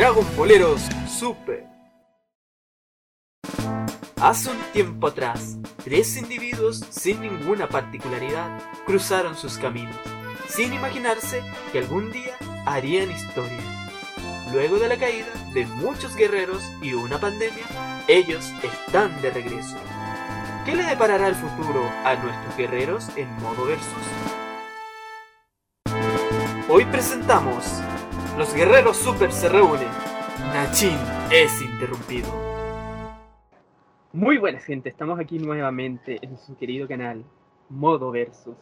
Dragon Boleros Super. Hace un tiempo atrás, tres individuos sin ninguna particularidad cruzaron sus caminos, sin imaginarse que algún día harían historia. Luego de la caída de muchos guerreros y una pandemia, ellos están de regreso. ¿Qué le deparará el futuro a nuestros guerreros en modo versus? Hoy presentamos Los guerreros super se reúnen. Nachin es interrumpido. Muy buenas gente, estamos aquí nuevamente en su querido canal Modo Versus.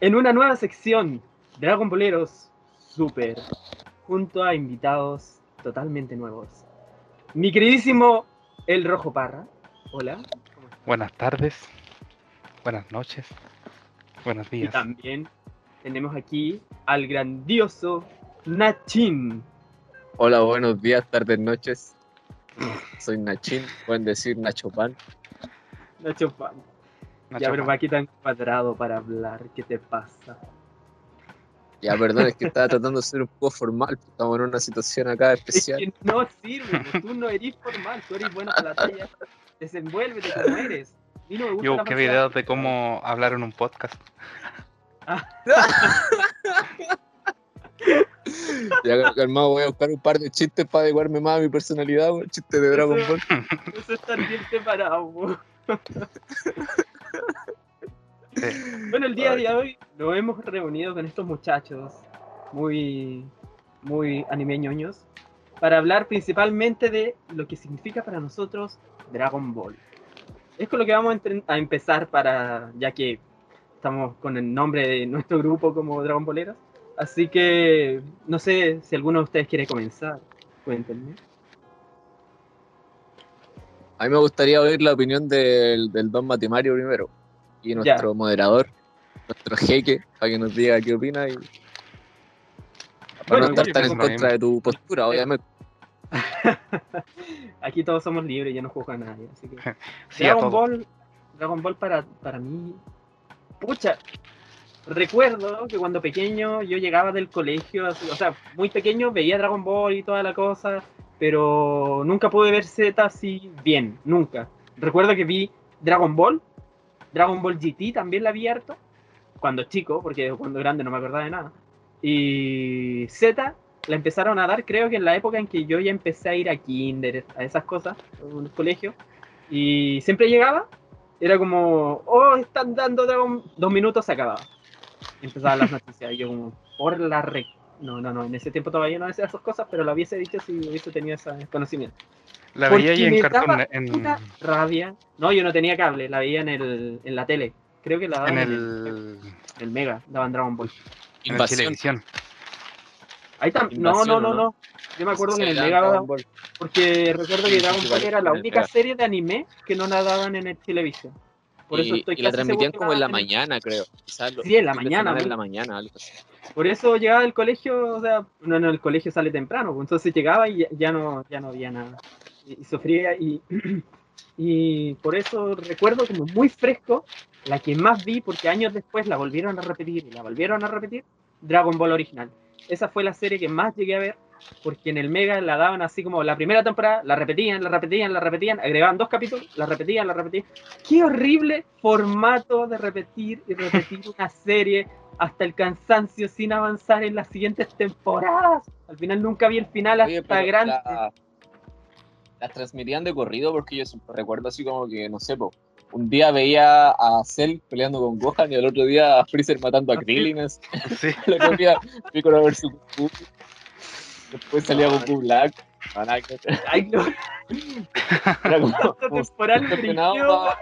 En una nueva sección Dragon Boleros Super, junto a invitados totalmente nuevos. Mi queridísimo El Rojo Parra. Hola. ¿cómo estás? Buenas tardes, buenas noches, buenos Y días. también tenemos aquí al grandioso Nachin. Hola, buenos días, tardes, noches. Soy Nachín, pueden decir Nacho Pan. Nacho Pan. Nacho Ya, pero qué tan cuadrado para hablar, ¿qué te pasa? Ya, perdón, es que estaba tratando de ser un poco formal, estamos en una situación acá Es especial. que no sirve, pues, tú no eres formal, tú eres bueno para la talla. Desenvuélvete como eres. A mí no me gusta Yo busqué videos de cómo hablar en un podcast. Ya, calmado, voy a buscar un par de chistes para adecuarme más a mi personalidad, weón. Chistes de Dragon Ball. Eso está bien separado. Sí. Bueno, el día de hoy nos hemos reunido con estos muchachos muy, muy animeñoños para hablar principalmente de lo que significa para nosotros Dragon Ball. Es con lo que vamos a, a empezar para, ya que estamos con el nombre de nuestro grupo como Dragon Boleros. Así que no sé si alguno de ustedes quiere comenzar. Cuéntenme. A mí me gustaría oír la opinión del, del Don Matimario primero. Y nuestro moderador, nuestro jeque, para que nos diga qué opina y. Para Bueno, no estar tan en contra de tu postura, obviamente. Aquí todos somos libres, ya no juzga a nadie. Así que... Sí, Dragon. Ball, Dragon Ball para, para mí, pucha, recuerdo que cuando pequeño yo llegaba del colegio, o sea, muy pequeño veía Dragon Ball y toda la cosa, pero nunca pude ver Z así bien, nunca. Recuerdo que vi Dragon Ball, Dragon Ball GT también la vi harto, cuando chico, porque cuando grande no me acordaba de nada. Y Z la empezaron a dar creo que en la época en que yo ya empecé a ir a kinder, a esas cosas, a un colegio, y siempre llegaba, era como, oh, están dando Dragon... dos minutos, se acababa. Y Empezaban las noticias, y yo como, por la re... No, no, no, en ese tiempo todavía no decía esas cosas, pero lo hubiese dicho si hubiese tenido ese conocimiento. La porque veía ahí en daba en, Una rabia. No, yo no tenía cable, la veía en, el, en la tele. Creo que la daban en en el, Mega, daban Dragon Ball. en Invasión. televisión. Ahí tam- no, no, Invasión, no, ¿o no. no? Yo me acuerdo que en el Mega, Dragon Ball. porque recuerdo que Dragon Ball era la en única serie de anime que no la daban en el televisión. Por eso y, estoy y la transmitían como en la mañana, creo. Quizás Sí, en la mañana, En la mañana, algo así. Por eso llegaba del colegio, o sea, uno en el colegio sale temprano, entonces llegaba y ya- ya no, ya no había nada. Y, y sufría y, y por eso recuerdo como muy fresco la que más vi, porque años después la volvieron a repetir y la volvieron a repetir, Dragon Ball original. Esa fue la serie que más llegué a ver, porque en el Mega la daban así como la primera temporada, la repetían, la repetían, la repetían, agregaban dos capítulos, la repetían, la repetían. Qué horrible formato de repetir y repetir una serie hasta el cansancio sin avanzar en las siguientes temporadas. Al final nunca vi el final hasta Oye, grande. la- las transmitían de corrido porque yo recuerdo así como que, no sé, po, un día veía a Cell peleando con Gohan y el otro día a Freezer matando a Ah, sí. Krillin. Sí. El otro día Piccolo Goku. Después salía. Goku Black. Nada que ver. Ay, no, Era como, pa-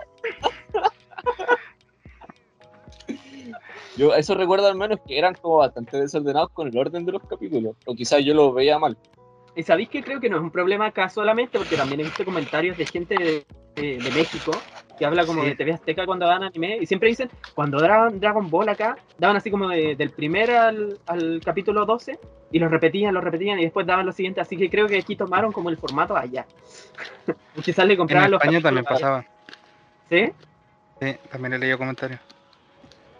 Yo eso recuerdo al menos que eran como bastante desordenados con el orden de los capítulos. O quizás yo lo veía mal. Y sabéis que creo que no es un problema acá solamente, porque también he visto comentarios de gente de, de- de México que habla como Sí. de TV Azteca cuando dan anime, y siempre dicen, cuando daban Dragon Ball acá, daban así como de- del primer al, al capítulo 12, y lo repetían, lo repetían, y después daban lo siguiente, así que creo que aquí tomaron como el formato allá. Quizás le En compraban los España también pasaba. ¿Sí? Sí, también he leído comentarios.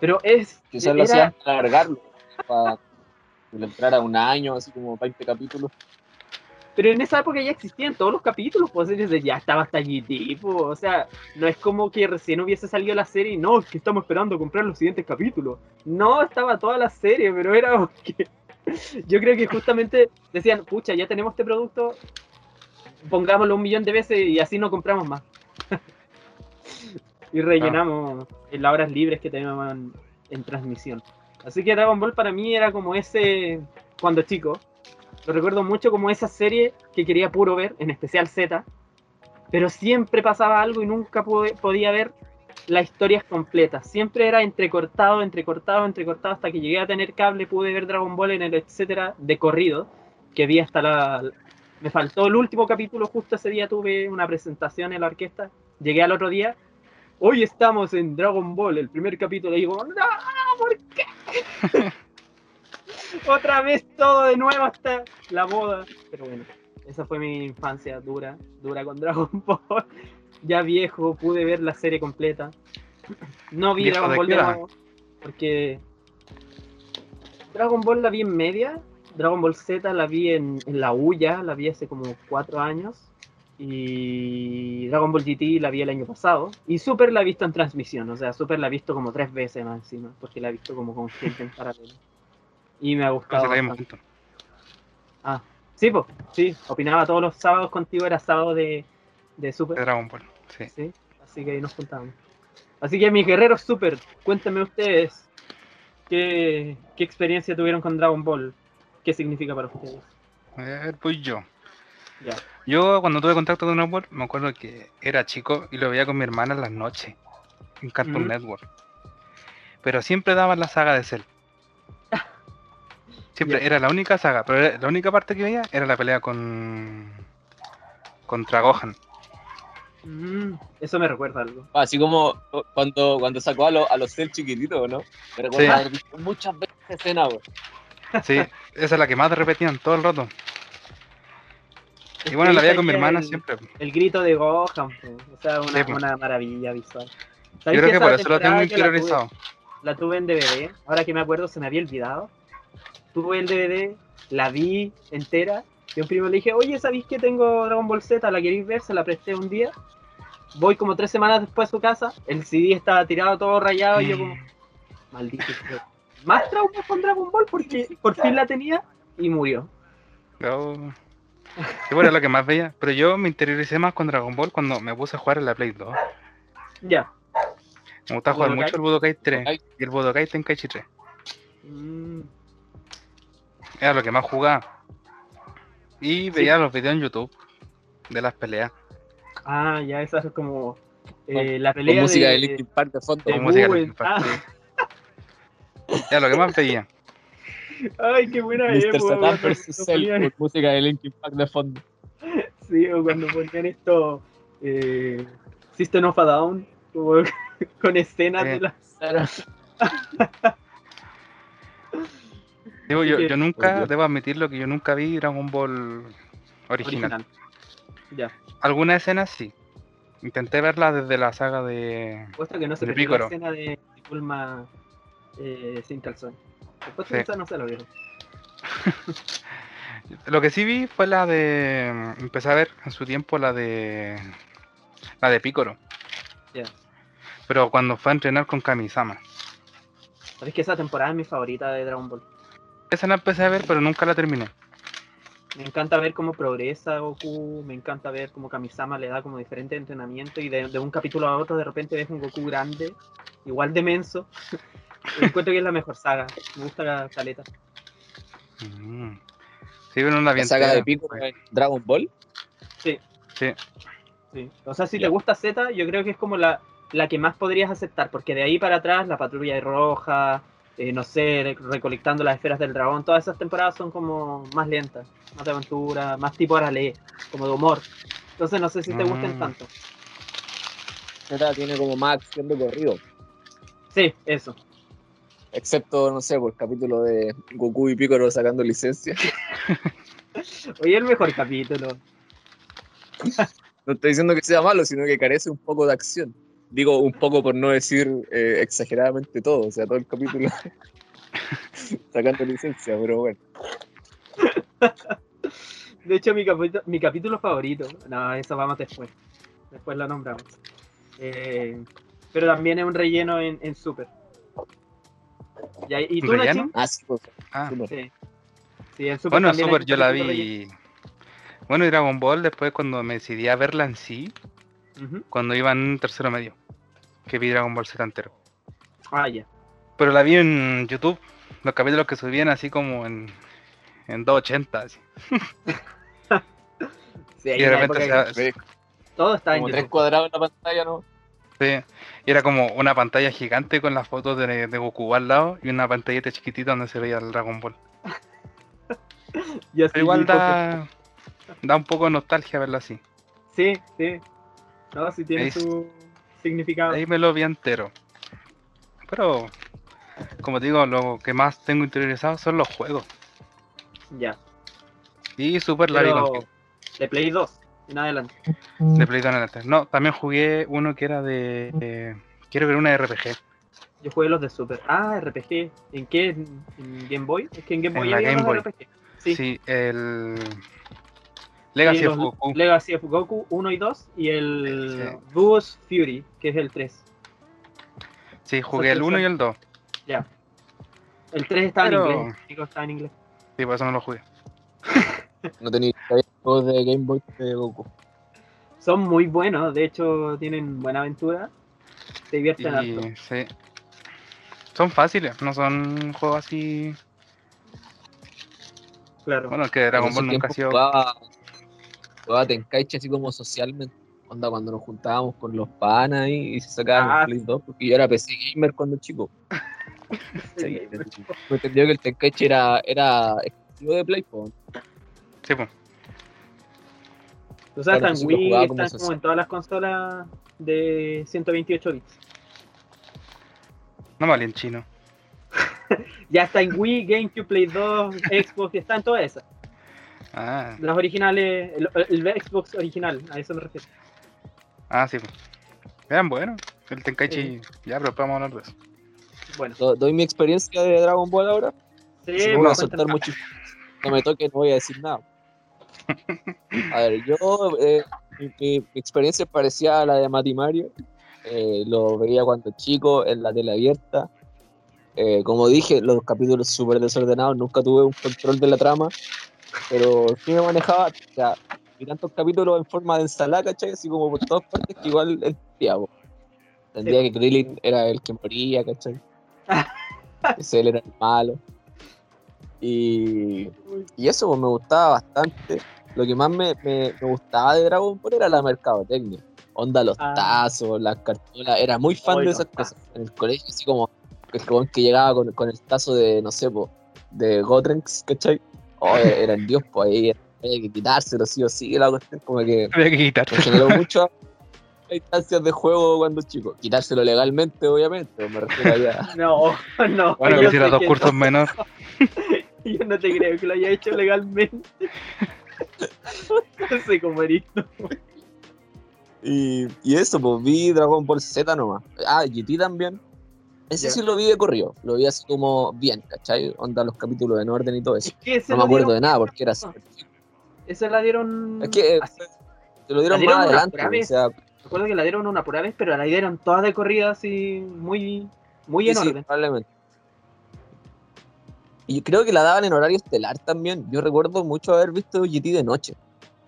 Pero es... Quizás lo era- hacían para alargarlo. Para que le entrara un año, así como 20 capítulos. Pero en esa época ya existían todos los capítulos, pues desde ya estaba hasta GT, pues, o sea, no es como que recién hubiese salido la serie y no, es que estamos esperando comprar los siguientes capítulos. No, estaba toda la serie, pero era porque yo creo que justamente decían, pucha, ya tenemos este producto, pongámoslo un millón de veces y así no compramos más. y rellenamos en las horas libres que teníamos en, en transmisión. Así que Dragon Ball para mí era como ese, cuando chico, lo recuerdo mucho como esa serie que quería puro ver, en especial Z, pero siempre pasaba algo y nunca pude, podía ver las historias completas. Siempre era entrecortado, entrecortado, entrecortado, hasta que llegué a tener cable, pude ver Dragon Ball en el etcétera de corrido, que vi hasta la... Me faltó el último capítulo, justo ese día tuve una presentación en la orquesta, llegué al otro día, hoy estamos en Dragon Ball, el primer capítulo, y digo, no, ¿por qué? Otra vez todo de nuevo hasta la boda. Pero bueno, esa fue mi infancia dura, dura con Dragon Ball. Ya viejo, pude ver la serie completa. No vi Dragon Ball de nuevo, porque Dragon Ball la vi en media. Dragon Ball Z la vi en, en la U ya, la vi hace como cuatro años. Y Dragon Ball GT la vi el año pasado. Y Super la he visto en transmisión. O sea, Super la he visto como tres veces más encima. Porque la he visto como con gente en paralelo. Y me ha gustado. Ah, sí, pues, sí, opinaba todos los sábados contigo, era sábado de, de Super. De Dragon Ball, sí. sí. Así que ahí nos juntamos. Así que mis guerreros Super, cuéntenme ustedes qué, qué experiencia tuvieron con Dragon Ball, qué significa para ustedes. A ver, pues yo. Ya. Yo cuando tuve contacto con Dragon Ball, me acuerdo que era chico y lo veía con mi hermana en las noches, en Cartoon Network. Pero siempre daban la saga de Cell. Siempre era la única saga, pero la única parte que veía era la pelea con. contra Gohan. Mm, eso me recuerda algo. Así como cuando, cuando sacó a, a los Cell chiquititos, ¿no? Me recuerda haber visto muchas veces escena, Sí, esa es la que más repetían todo el rato. Y bueno, la veía con mi hermana siempre. El grito de Gohan, o sea, una, una maravilla visual. Yo creo que, por eso lo tengo interiorizado. La tuve en DVD, ahora que me acuerdo se me había olvidado tuve el DVD, la vi entera, y un primo le dije, oye, ¿sabéis que tengo Dragon Ball Z? ¿La queréis ver? Se la presté un día. Voy como tres semanas después a su casa, el CD estaba tirado todo rayado, y yo como, maldito. Más trauma con Dragon Ball porque por fin la tenía y murió. No. Sí, bueno, lo que más veía. Pero yo me interioricé más con Dragon Ball cuando me puse a jugar en la Play 2. Ya. Me gusta jugar mucho el Budokai 3 y el Budokai Tenkaichi 3. Mm. Era lo que más jugaba. Y veía los videos en YouTube de las peleas. Ah, ya, esa es como eh, la pelea. Con música de, Linkin Park de fondo. Con música de Linkin Park. Ah. Era lo que más veía. Ay, qué buena Mr. Satan vs. Cell con música de Linkin Park de fondo. Sí, o cuando ponían esto eh, System of a Down, como con escenas de las. yo, yo, nunca, debo admitirlo que yo nunca vi Dragon Ball original. Ya. Algunas escenas sí. Intenté verla desde la saga de. Puesto que no se ve la escena de Pulma eh, sin calzón. Después de esa no se lo vieron. lo que sí vi fue la de. Empecé a ver en su tiempo la de. La de Picoro. Ya. Pero cuando fue a entrenar con Kamisama. Sabes que esa temporada es mi favorita de Dragon Ball. Esa la empecé a ver, pero nunca la terminé. Me encanta ver cómo progresa Goku, me encanta ver cómo Kamisama le da como diferente entrenamiento y de, un capítulo a otro de repente ves un Goku grande, igual de menso. encuentro que es la mejor saga, me gusta la caleta. Mm. Sí, pero una bien. ¿La saga de Pico Dragon Ball? Sí. Sí. sí. O sea, si te gusta Z, yo creo que es como la, la que más podrías aceptar, porque de ahí para atrás la patrulla de roja, eh, no sé, recolectando las esferas del dragón, todas esas temporadas son como más lentas, más de aventura, más tipo Arale, como de humor. Entonces no sé si te gusten mm. tanto. Esta tiene como más acción de corrido. Sí, eso. Excepto, no sé, por el capítulo de Goku y Piccolo sacando licencia. Oye, el mejor capítulo. no estoy diciendo que sea malo, sino que carece un poco de acción. Digo un poco por no decir eh, exageradamente todo, o sea, todo el capítulo sacando licencia, pero bueno. De hecho, mi, capítulo, mi capítulo favorito. No, eso vamos después. Después lo nombramos. Eh, pero también es un relleno en, en Super. ¿Y tú, ¿Relleno? Ah, sí, pues. Ah. Sí. sí en Super bueno, Super yo la vi. Bueno, y Dragon Ball después cuando me decidí a verla en sí, cuando iba en tercero medio, que vi Dragon Ball Z entero. Ah, ya. Pero la vi en YouTube, los capítulos que subían así como en, en 280. Así. sí, y de repente se, todo está en tres cuadrados en la pantalla, ¿no? Sí, y era como una pantalla gigante con las fotos de, Goku al lado y una pantallita chiquitita donde se veía el Dragon Ball. Pero igual da, da un poco de nostalgia verlo así. Sí, sí. No, sí tiene su significado. Ahí me lo vi entero. Pero, como digo, lo que más tengo interiorizado son los juegos. Ya. Y Super Larry De Play 2 en adelante. De Play 2 en adelante. No, también jugué uno que era de. quiero ver una RPG. Yo jugué los de Super. Ah, RPG. ¿En qué? ¿En Game Boy? Es que en Game Boy en Game Boy. RPG. Sí. sí, el. Legacy of Goku. Legacy of Goku 1 y 2 y el sí. Fury, que es el 3. Sí, jugué el 1 y el 2. Ya. El 3 estaba en inglés. Chicos, estaba en inglés. Sí, por eso no lo jugué. no tenía juegos de Game Boy de Goku. Son muy buenos, de hecho tienen buena aventura. Se divierten harto. Sí. Son fáciles, no son juegos así. Claro. Bueno, es que Dragon Ball nunca ha sido. Jugaba, jugaba Tenkaichi así como socialmente. Onda cuando nos juntábamos con los panas y, se sacaban ah, Play 2, porque yo era PC gamer cuando chico. sí, me entendió que el Tenkaichi era, era exclusivo de Play, Sí, pues. O sea, están Wii, están como en todas las consolas de 128 bits. No vale en chino. ya está en Wii, GameCube, Play 2, Xbox, está en todas esas. Ah. Las originales, el, Xbox original, a eso me refiero. Ah, sí. Pues. Vean, bueno, el Tenkaichi, ya, pero podemos hablar de eso. Bueno. ¿Doy mi experiencia de Dragon Ball ahora? Sí, me voy a soltar mucho. No me toque, no voy a decir nada. A ver, yo, eh, mi, experiencia parecía a la de Mati Mario. Eh, lo veía cuando chico en la tele abierta. Eh, como dije, los capítulos súper desordenados, nunca tuve un control de la trama, pero sí me manejaba, o sea, y tantos capítulos en forma de ensalada, ¿cachai? Así como por todas partes, que igual el piabo. Tendría que Krillin era el que moría, ¿cachai? Ese él era el malo. Y, y eso pues, me gustaba bastante. Lo que más me, me, gustaba de Dragon Ball era la mercadotecnia. Onda, los ah. tazos, las cartolas. Era muy fan de esas cosas. En el colegio, así como el que llegaba con, con, el tazo de, no sé, de Gotrenks, ¿cachai? Oh, era el dios, pues ahí había que quitárselo, sí o sí, la cuestión como que... Había que quitárselo. Me generó mucho instancias de juego cuando chico. Quitárselo legalmente, obviamente, me refiero allá. No, no. Bueno, que hiciera dos cursos menos. Yo no te creo que lo haya hecho legalmente. no sé cómo eres y, y eso, pues vi Dragon Ball Z nomás. Ah, GT también. Ese sí lo vi de corrido. Lo vi así como bien, ¿cachai? Onda los capítulos en orden y todo eso. no me acuerdo de nada porque era así. Esa la dieron. Es que eh, se lo dieron, más adelante. O sea, Recuerdo que la dieron una pura vez, pero la dieron todas de corrida así muy, muy en orden. probablemente. Y creo que la daban en horario estelar también. Yo recuerdo mucho haber visto GT de noche.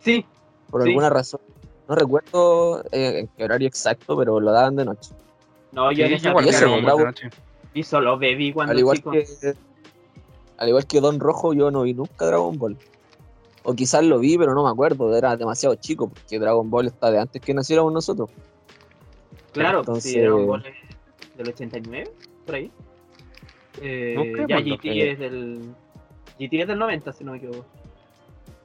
Sí. Por alguna razón. No recuerdo eh, en qué horario exacto, pero lo daban de noche. No, yo sí, en esa Y solo bebí cuando al igual Que, al igual que Don Rojo, yo no vi nunca Dragon Ball. O quizás lo vi, pero no me acuerdo, era demasiado chico, porque Dragon Ball está de antes que naciéramos nosotros. Claro, Entonces... sí, Dragon Ball es del 89, por ahí. Eh, ya GT es del. GT es del 90, si no me equivoco.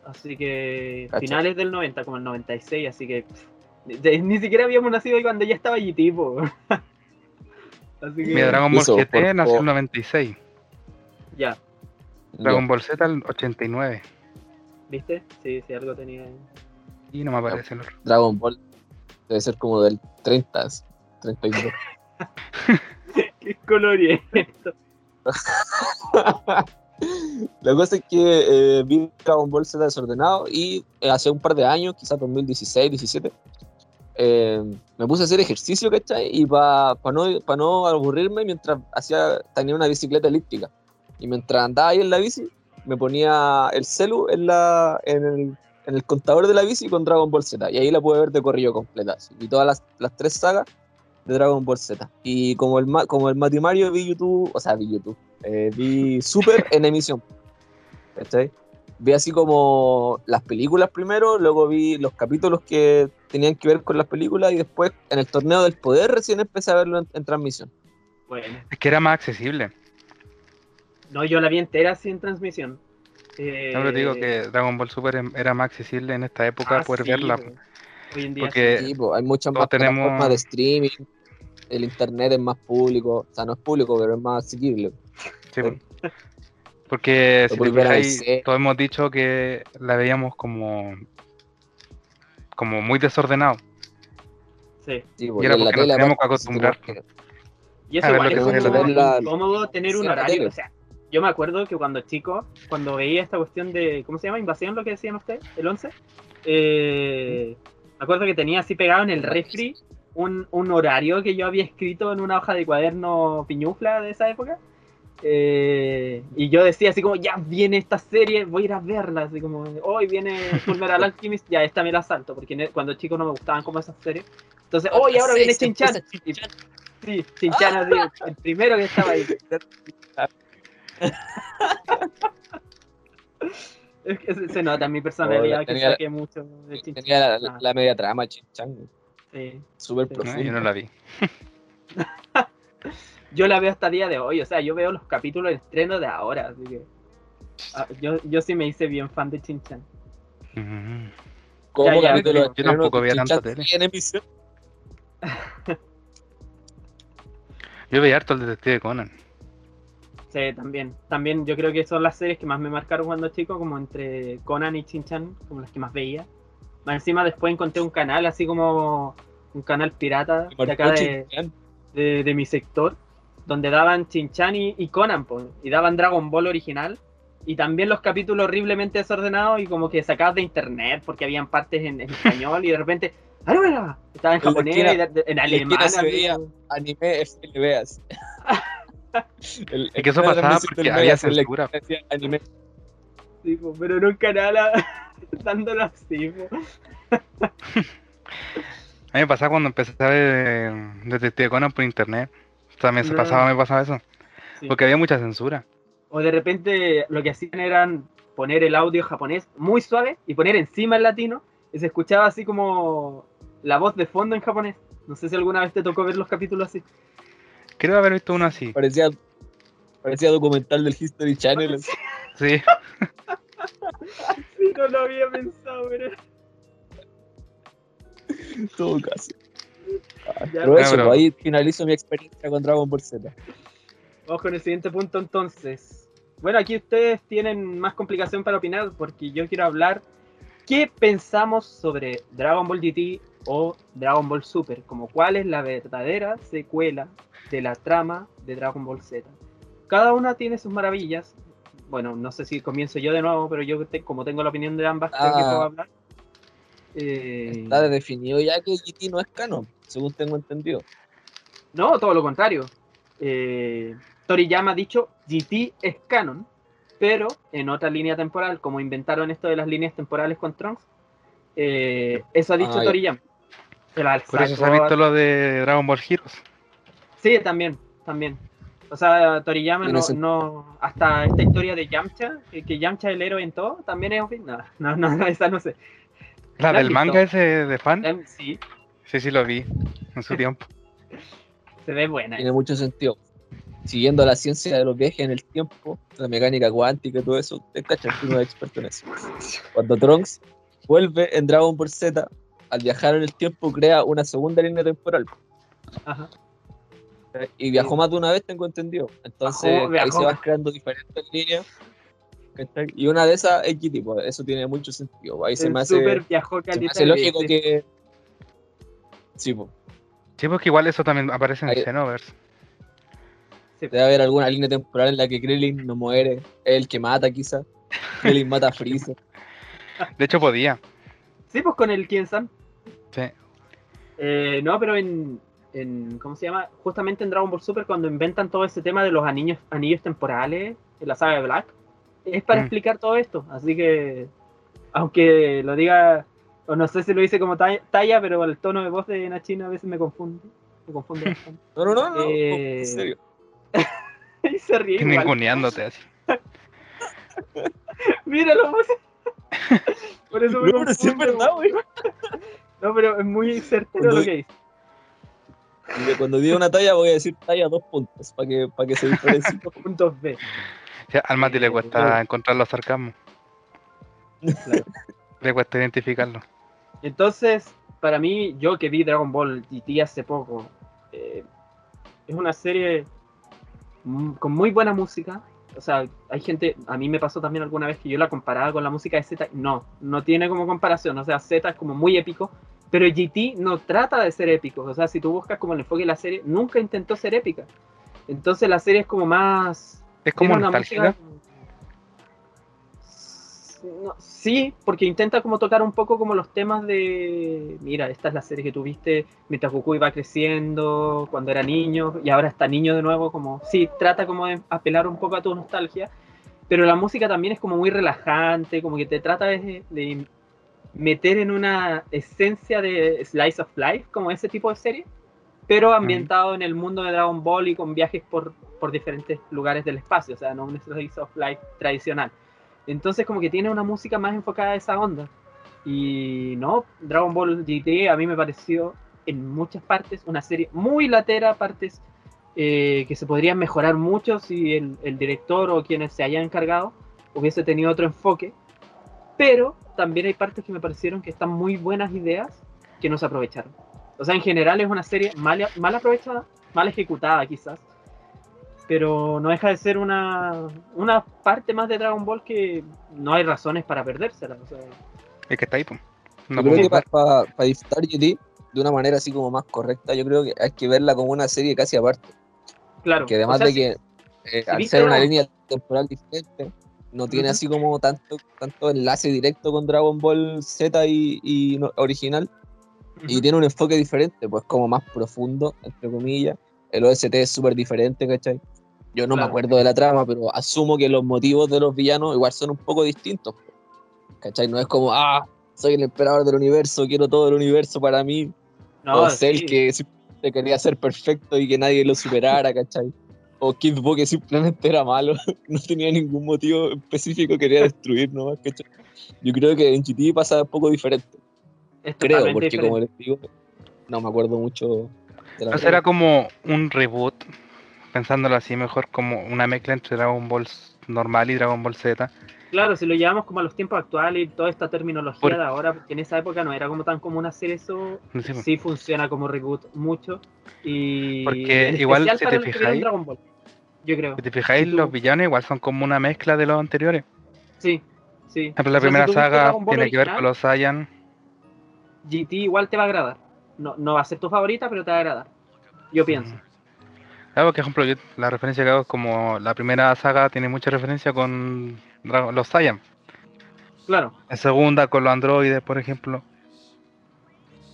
Así que. Finales del 90, como el 96, así que. ni siquiera habíamos nacido ahí cuando ya estaba GT, po. así que. Mi Dragon Ball GT nació en el 96. Ya. Dragon Ball Z el 89. ¿Viste? Sí, sí, algo tenía ahí. Y no me aparece el otro. Dragon Ball debe ser como del 30, 32. ¿Qué color es esto? La cosa es que eh, vi Dragon Ball Z desordenado y eh, hace un par de años, quizás 2016, 17, eh, me puse a hacer ejercicio, ¿cachai? Y para no, no aburrirme, mientras hacía, tenía una bicicleta elíptica. Y mientras andaba ahí en la bici, me ponía el celu en, la, en, el, en el contador de la bici con Dragon Ball Z. Y ahí la pude ver de corrido completa. Y todas las, las tres sagas de Dragon Ball Z. Y como el, como el Mati Mario vi YouTube, o sea, vi YouTube, eh, vi Super en emisión. ¿Cachai? Vi así como las películas primero, luego vi los capítulos que tenían que ver con las películas y después en el torneo del poder recién empecé a verlo en, transmisión. Bueno. Es que era más accesible. No, yo la vi entera sin transmisión. Eh... No, digo que Dragon Ball Super em, era más accesible en esta época ah, poder verla. Hoy en día porque sí, hay muchas más tenemos... plataformas de streaming el internet es más público, o sea, no es público, pero es más asequible. Sí, porque si todos hemos dicho que la veíamos como como muy desordenado. Sí. y era porque nos teníamos que acostumbrar. Y eso igual es cómodo tener un horario, o sea, yo me acuerdo que cuando chico, cuando veía esta cuestión de, ¿cómo se llama? Invasión, lo que decían ustedes, el 11, eh, me acuerdo que tenía así pegado en el refri un, un, horario que yo había escrito en una hoja de cuaderno piñufla de esa época. Eh, y yo decía así como, ya viene esta serie, voy a ir a verla, así como, hoy viene Fullmetal Alchemist, ya esta me la salto, porque cuando chico no me gustaban como esas series. Entonces, hoy oh, ahora viene Chinchan. Sí, Chinchan así, el primero que estaba ahí. es que se, nota en mi personalidad que saqué mucho de Chinchan. Tenía la, la, media trama Chinchan. Sí. Súper profundo. yo no la vi. Yo la veo hasta el día de hoy, o sea, yo veo los capítulos de estreno de ahora, así que. Ah, yo, yo sí me hice bien fan de Chinchan. Mm. ¿Cómo ya, yo, yo tampoco veía tanta tele. En emisión? yo veía harto el detective Conan. Sí, también. También yo creo que son las series que más me marcaron cuando chico, como entre Conan y Chinchan, como las que más veía. Más encima después encontré un canal así como un canal pirata de acá de, mi sector, donde daban Chinchan y, Conan, y daban Dragon Ball original, y también los capítulos horriblemente desordenados y como que sacados de internet, porque habían partes en, español y de repente... Estaba en japonés, en alemán. Anime veas. es que eso pasaba porque había censura. Anime. Sí, pero en un canal dándolo así. a mí me pasaba cuando empecé a ver Detective Conan por internet. También se pasaba, me pasaba eso. Porque había mucha censura. O de repente lo que hacían eran poner el audio japonés muy suave y poner encima el latino y se escuchaba así como la voz de fondo en japonés. No sé si alguna vez te tocó ver los capítulos así. Creo haber visto uno así. Parecía, parecía documental del History Channel. Sí. sí, no lo había pensado, pero... Todo caso. Pero eso, pues, ahí finalizo mi experiencia con Dragon Ball Z. Vamos con el siguiente punto entonces. Bueno, aquí ustedes tienen más complicación para opinar porque yo quiero hablar qué pensamos sobre Dragon Ball GT o Dragon Ball Super, como cuál es la verdadera secuela de la trama de Dragon Ball Z. Cada una tiene sus maravillas, bueno, no sé si comienzo yo de nuevo, pero yo como tengo la opinión de ambas, creo que puedo ah. hablar. Eh... Está definido ya que GT no es canon, según tengo entendido. No, todo lo contrario. Eh, Toriyama ha dicho GT es canon, pero en otra línea temporal, como inventaron esto de las líneas temporales con Trunks, eh, eso ha dicho ah, Toriyama. Por eso se ha visto lo de Dragon Ball Heroes. Sí, también, también. O sea, Toriyama no, no, hasta esta historia de Yamcha, que, Yamcha es el héroe en todo, también es fin. No, no, no, esa no sé. ¿La, del manga ese de fan? Em, sí. Sí, sí lo vi en su tiempo. Se ve buena. Tiene mucho sentido. Siguiendo la ciencia de los viajes en el tiempo, la mecánica cuántica y todo eso, te cachas que uno es experto en eso. Cuando Trunks vuelve en Dragon Ball Z, al viajar en el tiempo crea una segunda línea temporal. Ajá. Y viajó más de una vez, tengo entendido. Entonces ahí se van creando diferentes líneas. Y una de esas es GT, pues, eso tiene mucho sentido. Ahí se me hace, viajó se me hace lógico que. Sí, pues. Sí, porque igual eso también aparece en Xenoverse. Debe haber alguna línea temporal en la que Krillin no muere, es el que mata quizás. Krillin mata a Freezer. De hecho podía. Sí, pues con el Kien-san. Sí. Eh, no, pero en, ¿Cómo se llama? Justamente en Dragon Ball Super, cuando inventan todo ese tema de los anillos, anillos temporales en la saga de Black, es para mm. explicar todo esto. Así que, aunque lo diga, o no sé si lo dice como talla, pero el tono de voz de Nachina a veces me confunde. Me confunde bastante. No, no, no, no. Eh, en serio. y se ríe. Ninguneándote así. Míralo, Por eso me no, pero sí es verdad, güey. No, pero es muy certero lo que dice. Cuando diga una talla voy a decir talla dos puntos para que, para que se diferencie. dos puntos B. al Mati le cuesta encontrar los sarcasmos. le cuesta identificarlo. Entonces, para mí, yo que vi Dragon Ball GT hace poco, eh, es una serie con muy buena música. O sea, hay gente, a mí me pasó también alguna vez que yo la comparaba con la música de Z. No, no tiene como comparación. O sea, Z es como muy épico, pero GT no trata de ser épico. O sea, si tú buscas como el enfoque de la serie, nunca intentó ser épica. Entonces la serie es como más. Es como una música. Sí, porque intenta como tocar un poco como los temas de. Mira, esta es la serie que tuviste mientras Goku iba creciendo, cuando era niño, y ahora está niño de nuevo. Como. Sí, trata como de apelar un poco a tu nostalgia. Pero la música también es como muy relajante, como que te trata de meter en una esencia de Slice of Life, como ese tipo de serie, pero ambientado en el mundo de Dragon Ball y con viajes por, por diferentes lugares del espacio, o sea, no un Slice of Life tradicional. Entonces como que tiene una música más enfocada a esa onda. Y no, Dragon Ball GT a mí me pareció en muchas partes una serie muy latera, partes eh, que se podrían mejorar mucho si el, el director o quienes se hayan encargado hubiese tenido otro enfoque. Pero también hay partes que me parecieron que están muy buenas ideas que no se aprovecharon. O sea, en general es una serie mal, mal aprovechada, mal ejecutada quizás, pero no deja de ser una, una parte más de Dragon Ball que no hay razones para perdérsela. O sea, es que está ahí, pues. yo creo que para disfrutar GT de una manera así como más correcta, yo creo que hay que verla como una serie casi aparte. Claro. Que además de que eh, al ser una línea temporal diferente, no tiene así como tanto, tanto enlace directo con Dragon Ball Z y, original. Y tiene un enfoque diferente, pues como más profundo, entre comillas. El OST es súper diferente, ¿cachai? Yo no me acuerdo de la trama, pero asumo que los motivos de los villanos igual son un poco distintos. ¿Cachai? No es como, ah, soy el emperador del universo, quiero todo el universo para mí. No, o Cell que quería ser perfecto y que nadie lo superara, ¿cachai? o Kid Buu que simplemente era malo, no tenía ningún motivo específico, quería destruir nomás, Yo creo que en GT pasa un poco diferente. creo, porque como les digo, no me acuerdo mucho de la era como un reboot, pensándolo así mejor, como una mezcla entre Dragon Ball normal y Dragon Ball Z. Claro, si lo llevamos como a los tiempos actuales y toda esta terminología de ahora, porque en esa época no era como tan común hacer eso, sí, funciona como reboot mucho. Y porque igual si te fijáis, yo creo. Si te fijáis, los villanos igual son como una mezcla de los anteriores. Sí, sí. la primera saga tiene que ver con los Saiyan. GT igual te va a agradar. No, no va a ser tu favorita, pero te va a agradar. Yo pienso. Claro, por ejemplo, la referencia que hago es como la primera saga tiene mucha referencia con los Saiyan. Claro. La segunda con los androides, por ejemplo.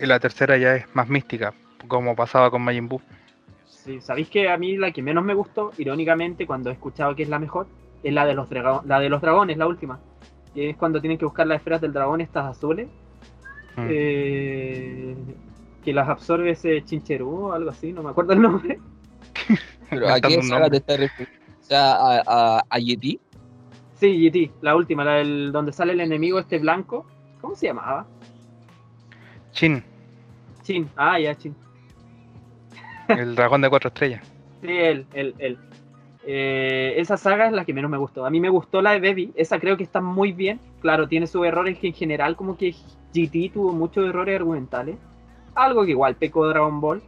Y la tercera ya es más mística, como pasaba con Majin Buu. Sí, sabéis que a mí la que menos me gustó, irónicamente, cuando he escuchado que es la mejor, es la de los, la de los dragones, la última. Que es cuando tienen que buscar las esferas del dragón, estas azules. Mm. Eh, que las absorbe ese chincherú o algo así, no me acuerdo el nombre. Pero aquí saga te está O sea, a, a, a Yeti. Sí, GT, la última, la del donde sale el enemigo este blanco. ¿Cómo se llamaba? Chin. Chin, ah, ya, Chin. El dragón de cuatro estrellas. Sí, él, él, él. Eh, esa saga es la que menos me gustó. A mí me gustó la de Baby, esa creo que está muy bien. Claro, tiene sus errores que en general como que GT tuvo muchos errores argumentales. Algo que igual pecó Dragon Ball,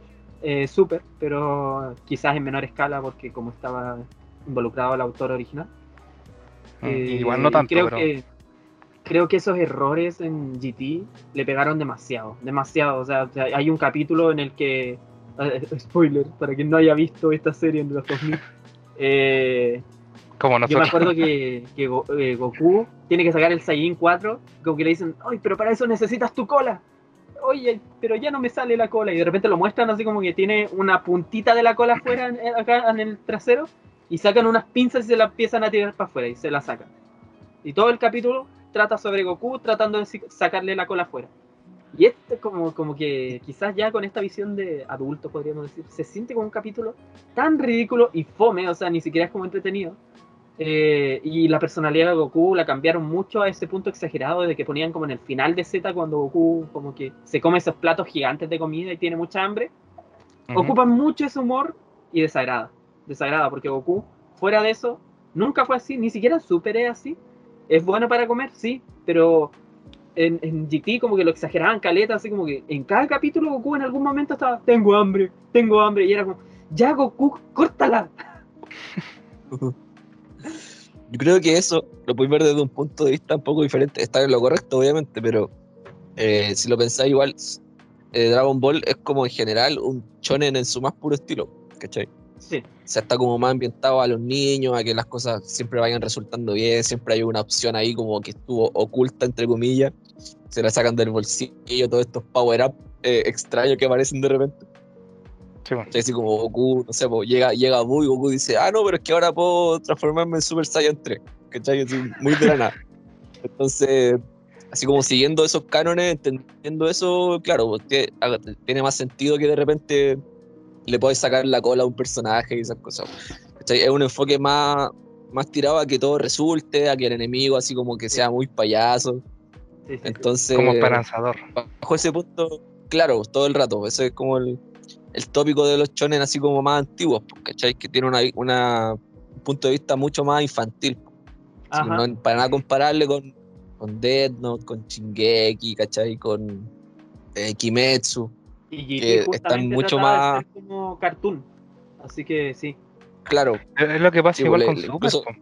eh, super, pero quizás en menor escala porque como estaba involucrado el autor original. Mm, eh, igual no tanto, creo que creo que esos errores en GT le pegaron demasiado, demasiado. O sea, hay un capítulo en el que, eh, spoiler, para quien no haya visto esta serie en los 2000, Eh, como Yo me acuerdo que, eh, Goku tiene que sacar el Saiyajin 4, como que le dicen, ay, pero para eso necesitas tu cola. Oye, pero ya no me sale la cola. Y de repente lo muestran así como que tiene una puntita de la cola afuera, acá en el trasero, y sacan unas pinzas y se la empiezan a tirar para afuera y se la sacan. Y todo el capítulo trata sobre Goku tratando de sacarle la cola afuera. Y este como, como que quizás ya con esta visión de adulto, podríamos decir, se siente como un capítulo tan ridículo y fome, o sea, ni siquiera es como entretenido. Eh, y la personalidad de Goku la cambiaron mucho a ese punto exagerado de que ponían como en el final de Z cuando Goku como que se come esos platos gigantes de comida y tiene mucha hambre. Ocupan mucho ese humor y desagrada. Desagrada porque Goku, fuera de eso, nunca fue así, ni siquiera Super es así. Es bueno para comer, sí, pero en, en, GT como que lo exageraban caleta, así como que en cada capítulo Goku en algún momento estaba, tengo hambre, tengo hambre, y era como, ya Goku, córtala. Yo creo que eso lo puedes ver desde un punto de vista un poco diferente. Está en lo correcto, obviamente, pero eh, si lo pensáis igual, eh, Dragon Ball es como en general un shonen en su más puro estilo, ¿cachai? Sí. O sea, está como más ambientado a los niños, a que las cosas siempre vayan resultando bien, siempre hay una opción ahí como que estuvo oculta, entre comillas, se la sacan del bolsillo, todos estos power-up eh, extraños que aparecen de repente. Sí, Así como Goku, no sé, pues, llega, llega Buu y Goku dice, ah, no, pero es que ahora puedo transformarme en Super Saiyan 3, ¿cachai? Así, muy de la nada. Entonces, así como siguiendo esos cánones, entendiendo eso, claro, pues, tiene más sentido que de repente le puedes sacar la cola a un personaje y esas cosas. Es un enfoque más, más tirado a que todo resulte, a que el enemigo así como que sea muy payaso. Entonces, como esperanzador. Bajo ese punto, claro, todo el rato. Eso es como el, tópico de los chones así como más antiguos, ¿cachai? Que tiene una, una, un punto de vista mucho más infantil. para nada compararle con, con Death Note, con Shingeki, ¿cachai? Con eh, Kimetsu. Y que están mucho más como cartoon. Así que sí. Claro. Es lo que pasa igual pues, con Super.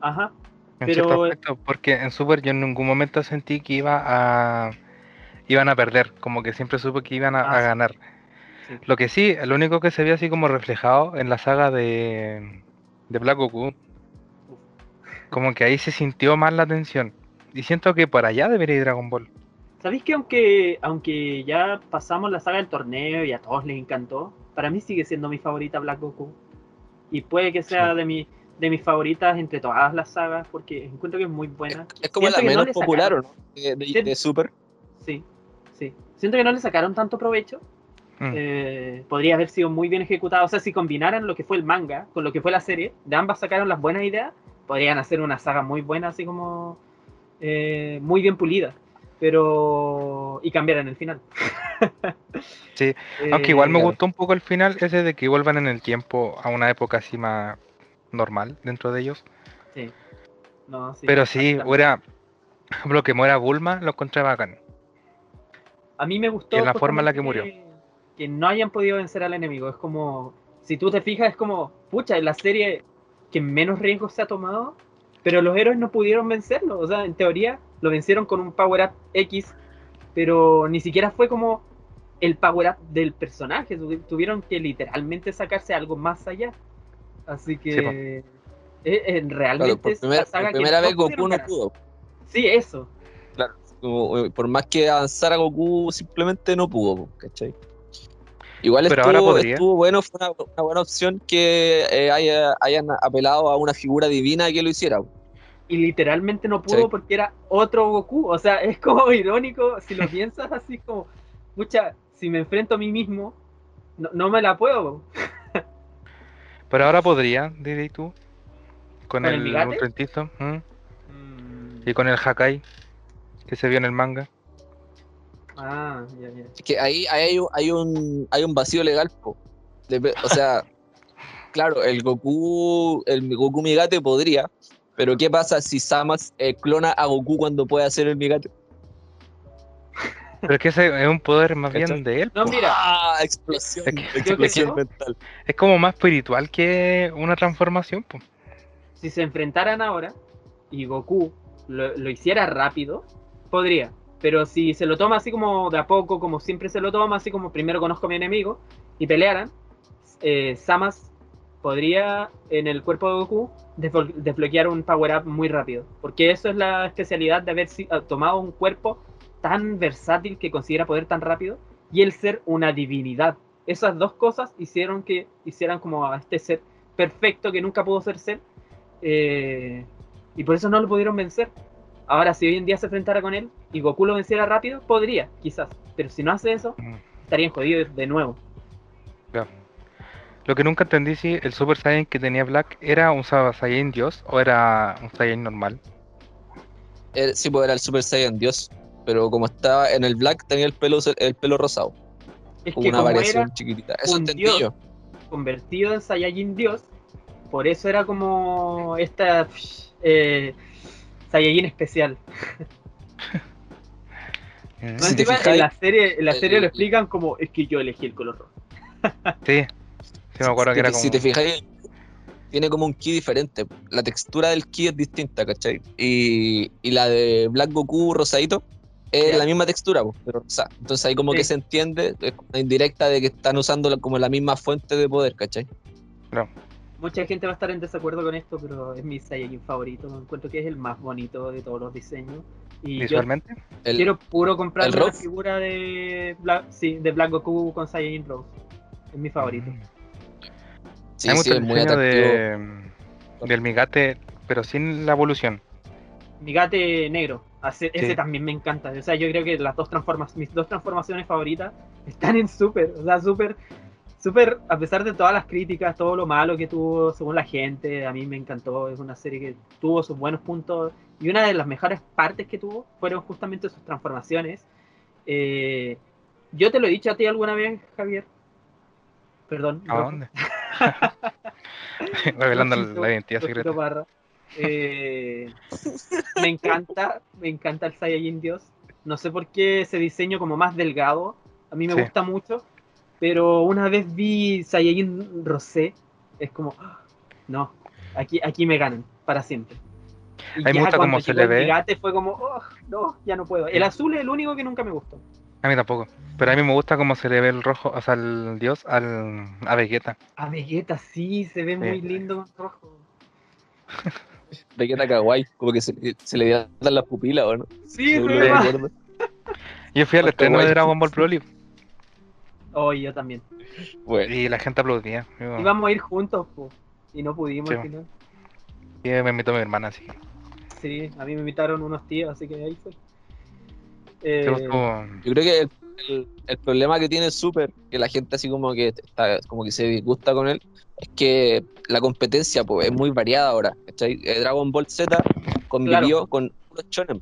Ajá. pero porque en Super yo en ningún momento sentí que iba a iban a perder, como que siempre supe que iban a, ah, ganar. Lo que sí, lo único que se ve así como reflejado en la saga de, de Black Goku, como que ahí se sintió más la tensión. Y siento que por allá debería ir Dragon Ball. ¿Sabéis que aunque, aunque ya pasamos la saga del torneo y a todos les encantó, para mí sigue siendo mi favorita Black Goku? Y puede que sea de, mi, de mis favoritas entre todas las sagas, porque encuentro que es muy buena. Es, como la menos popular, ¿no? De, Super. Sí, sí. Siento que no le sacaron tanto provecho. Mm. Eh, podría haber sido muy bien ejecutado. O sea, si combinaran lo que fue el manga con lo que fue la serie, de ambas sacaron las buenas ideas, podrían hacer una saga muy buena, así como eh, muy bien pulida pero y cambiar en el final. sí, aunque igual me eh, gustó un poco el final ese de que vuelvan en el tiempo a una época así más normal dentro de ellos. Sí. No, sí pero sí, era lo que muera Bulma lo encontré bacán. A mí me gustó. Y la forma en la que murió. Que no hayan podido vencer al enemigo. Es como, si tú te fijas, es como, pucha, en la serie que menos riesgo se ha tomado, pero los héroes no pudieron vencerlo. O sea, en teoría, lo vencieron con un power up X, pero ni siquiera fue como el power up del personaje, tuvieron que literalmente sacarse algo más allá. Así que es, realmente por, primera vez Goku no pudo. Sí, eso. Claro, eh, por más que avanzara Goku, simplemente no pudo, ¿cachai? Igual estuvo, bueno, fue una, buena opción que eh, hayan apelado a una figura divina que lo hiciera y literalmente no pudo porque era otro Goku. O sea, es como irónico si lo piensas así como, mucha, si me enfrento a mí mismo, no, me la puedo. Pero ahora podría, diréis tú, con, el, el mm. y con el Hakai que se vio en el manga. Ah, ya, ya. Es que ahí, hay, hay, un, hay un vacío legal, po. o sea, claro, el Goku, el Goku Migate podría, pero ¿qué pasa si Samas eh, clona a Goku cuando puede hacer el Migate? Pero es que ese es un poder más bien de él. No, mira. Ah, explosión, explosión mental. Es como más espiritual que una transformación. pues. Si se enfrentaran ahora y Goku lo, hiciera rápido, podría. Pero si se lo toma así como de a poco, como siempre se lo toma, así como primero conozco a mi enemigo, y pelearan, eh, Samas podría en el cuerpo de Goku desbloquear un power up muy rápido. Porque eso es la especialidad de haber ah, tomado un cuerpo tan versátil que considera poder tan rápido y el ser una divinidad. Esas dos cosas hicieron que hicieran como a este ser perfecto que nunca pudo ser ser. Eh, y por eso no lo pudieron vencer. Ahora, si hoy en día se enfrentara con él y Goku lo venciera rápido, podría, quizás. Pero si no hace eso, estarían jodidos de nuevo. Lo que nunca entendí si el Super Saiyan que tenía Black era un Super Saiyan Dios o era un Saiyan normal. Eh, sí, pues era el Super Saiyan Dios, pero como estaba en el Black tenía el pelo el pelo rosado. Es que una variación chiquitita. Eso entendí yo. Convertido en Saiyajin Dios, por eso era como esta eh, Saiyajin especial. no, en la serie, en la serie lo explican como es que yo elegí el color rojo. sí, si te fijáis, tiene como un ki diferente. La textura del ki es distinta, ¿cachai? Y, la de Black Goku rosadito es la misma textura, pero Entonces ahí como que se entiende, es una indirecta de que están usando como la misma fuente de poder, ¿cachai? No. Mucha gente va a estar en desacuerdo con esto, pero es mi Saiyajin favorito. Me encuentro que es el más bonito de todos los diseños. Y ¿Visualmente? quiero puro comprar la figura de Black, sí, de Black Goku con Saiyajin Rose. Es mi favorito. Mm. Hay mucho de, del Migate, pero sin la evolución. Migate negro, ese también me encanta. O sea, yo creo que las dos transformaciones, mis dos transformaciones favoritas están en Super. O sea, Super, Super, a pesar de todas las críticas, todo lo malo que tuvo según la gente, a mí me encantó. Es una serie que tuvo sus buenos puntos. Y una de las mejores partes que tuvo fueron justamente sus transformaciones. Eh, yo te lo he dicho a ti alguna vez, Javier. Perdón. ¿A dónde? Revelando la identidad secreta. Eh, me encanta, me encanta el Saiyajin Dios. No sé por qué ese diseño como más delgado, a mí me gusta mucho, pero una vez vi Saiyajin Rosé, es como, ¡ah! no, aquí, aquí me ganan, para siempre. Y Hay mucho como se le ve. fue como, oh, no, ya no puedo. El azul es el único que nunca me gustó. A mí tampoco. Pero a mí me gusta cómo se le ve el rojo, o sea, el dios al, a Vegeta. A Vegeta, sí, se ve muy lindo con rojo. Vegeta kawaii, como que se, se le dan las pupilas, ¿o no? Sí, sí. Yo fui al estreno de Dragon Ball Broly. Oh, yo también. Y la gente aplaudía. Íbamos a ir juntos, y no pudimos al final. Y me invitó mi hermana, sí. Sí, a mí me invitaron unos tíos, así que ahí fue. Eh, yo creo que el, problema que tiene Super, que la gente así como que está, como que se disgusta con él, es que la competencia pues, es muy variada ahora. Eh, Dragon Ball Z convivió con los shonen,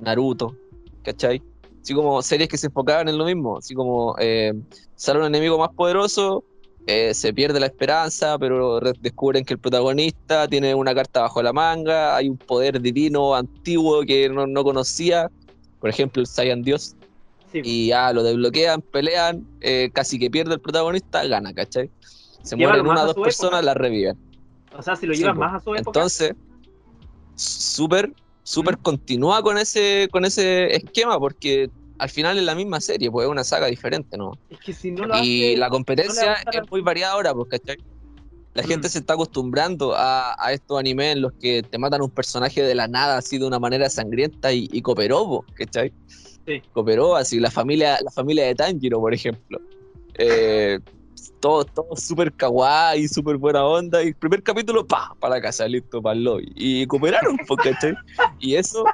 Naruto, ¿cachai? Así como series que se enfocaban en lo mismo, así como eh, sale un enemigo más poderoso, eh, se pierde la esperanza, pero descubren que el protagonista tiene una carta bajo la manga, hay un poder divino antiguo que no, no conocía, por ejemplo, el Saiyan Dios. Y ya lo desbloquean, pelean, eh, casi que pierde el protagonista, gana, ¿cachai? Se mueren una o dos personas, la reviven. O sea, si lo llevan más a su época. Entonces, Super, Super continúa con ese, con ese esquema porque al final es la misma serie, pues es una saga diferente, ¿no? Es que si no lo y la competencia es muy variada ahora, pues, ¿cachai? La mm. gente se está acostumbrando a, estos animes en los que te matan un personaje de la nada así de una manera sangrienta y, y cooperó, ¿cachai? Sí. Cooperó, así la familia, la familia de Tanjiro, por ejemplo. Eh, todo, todo súper kawaii, súper buena onda. Y el primer capítulo, pa, para la casa, listo, para el lobby. Y cooperaron, ¿cachai? Y eso,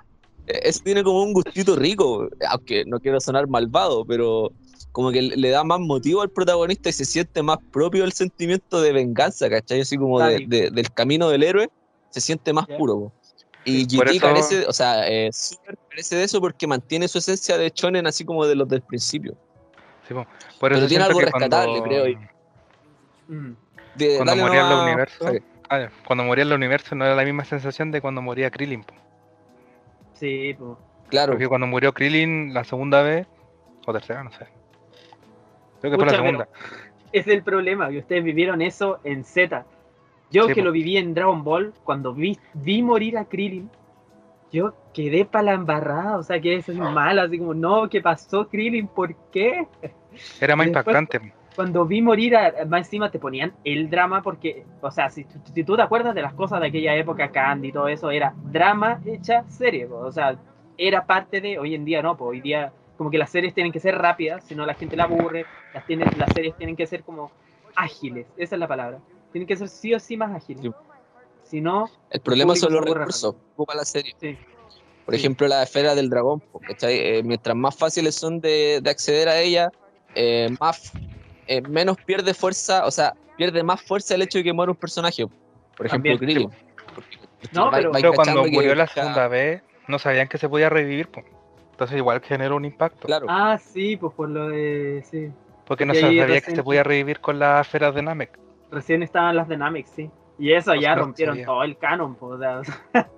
eso tiene como un gustito rico, aunque no quiero sonar malvado, pero como que le da más motivo al protagonista y se siente más propio el sentimiento de venganza, ¿cachai? Así como del camino del héroe, se siente más puro. Y GT carece, o sea, eh, Super carece de eso porque mantiene su esencia de chonen así como de los del principio. Sí, por eso Pero tiene algo rescatable, creo. Mm. cuando moría en el universo, ah, cuando moría el universo no era la misma sensación de cuando moría Krillin. Sí. Claro. Porque cuando murió Krillin la segunda vez, o tercera, no sé Creo que fue la segunda. Es el problema, que ustedes vivieron eso en Z. Yo que lo viví en Dragon Ball, cuando vi, vi morir a Krillin, yo quedé para la embarrada, o sea, que eso es mal, así como, no, ¿qué pasó Krillin? ¿Por qué? Era más impactante. cuando vi morir, a, más encima te ponían el drama porque, o sea, si, tú te acuerdas de las cosas de aquella época, Candy y todo eso, era drama hecha serie, o sea, era parte de, hoy en día no, pues hoy día como que las series tienen que ser rápidas, si no la gente la aburre, las, tiene, las series tienen que ser como ágiles, esa es la palabra, tienen que ser sí o sí más ágiles. Si no... El problema son los recursos, ocupa la serie. Por ejemplo, la esfera del dragón, eh, mientras más fáciles son de, de acceder a ella, eh, más eh, menos pierde fuerza, o sea, pierde más fuerza el hecho de que muera un personaje. Por ejemplo, Krillin. No, pero, cuando murió la segunda vez, no sabían que se podía revivir, pues. Entonces igual generó un impacto. Claro. Ah, sí, pues por lo de... Sí. Porque no sabía que se podía revivir con las esferas de Namek. Recién estaban las de Namek, sí. Y eso ya rompieron todo el canon, pues, o sea...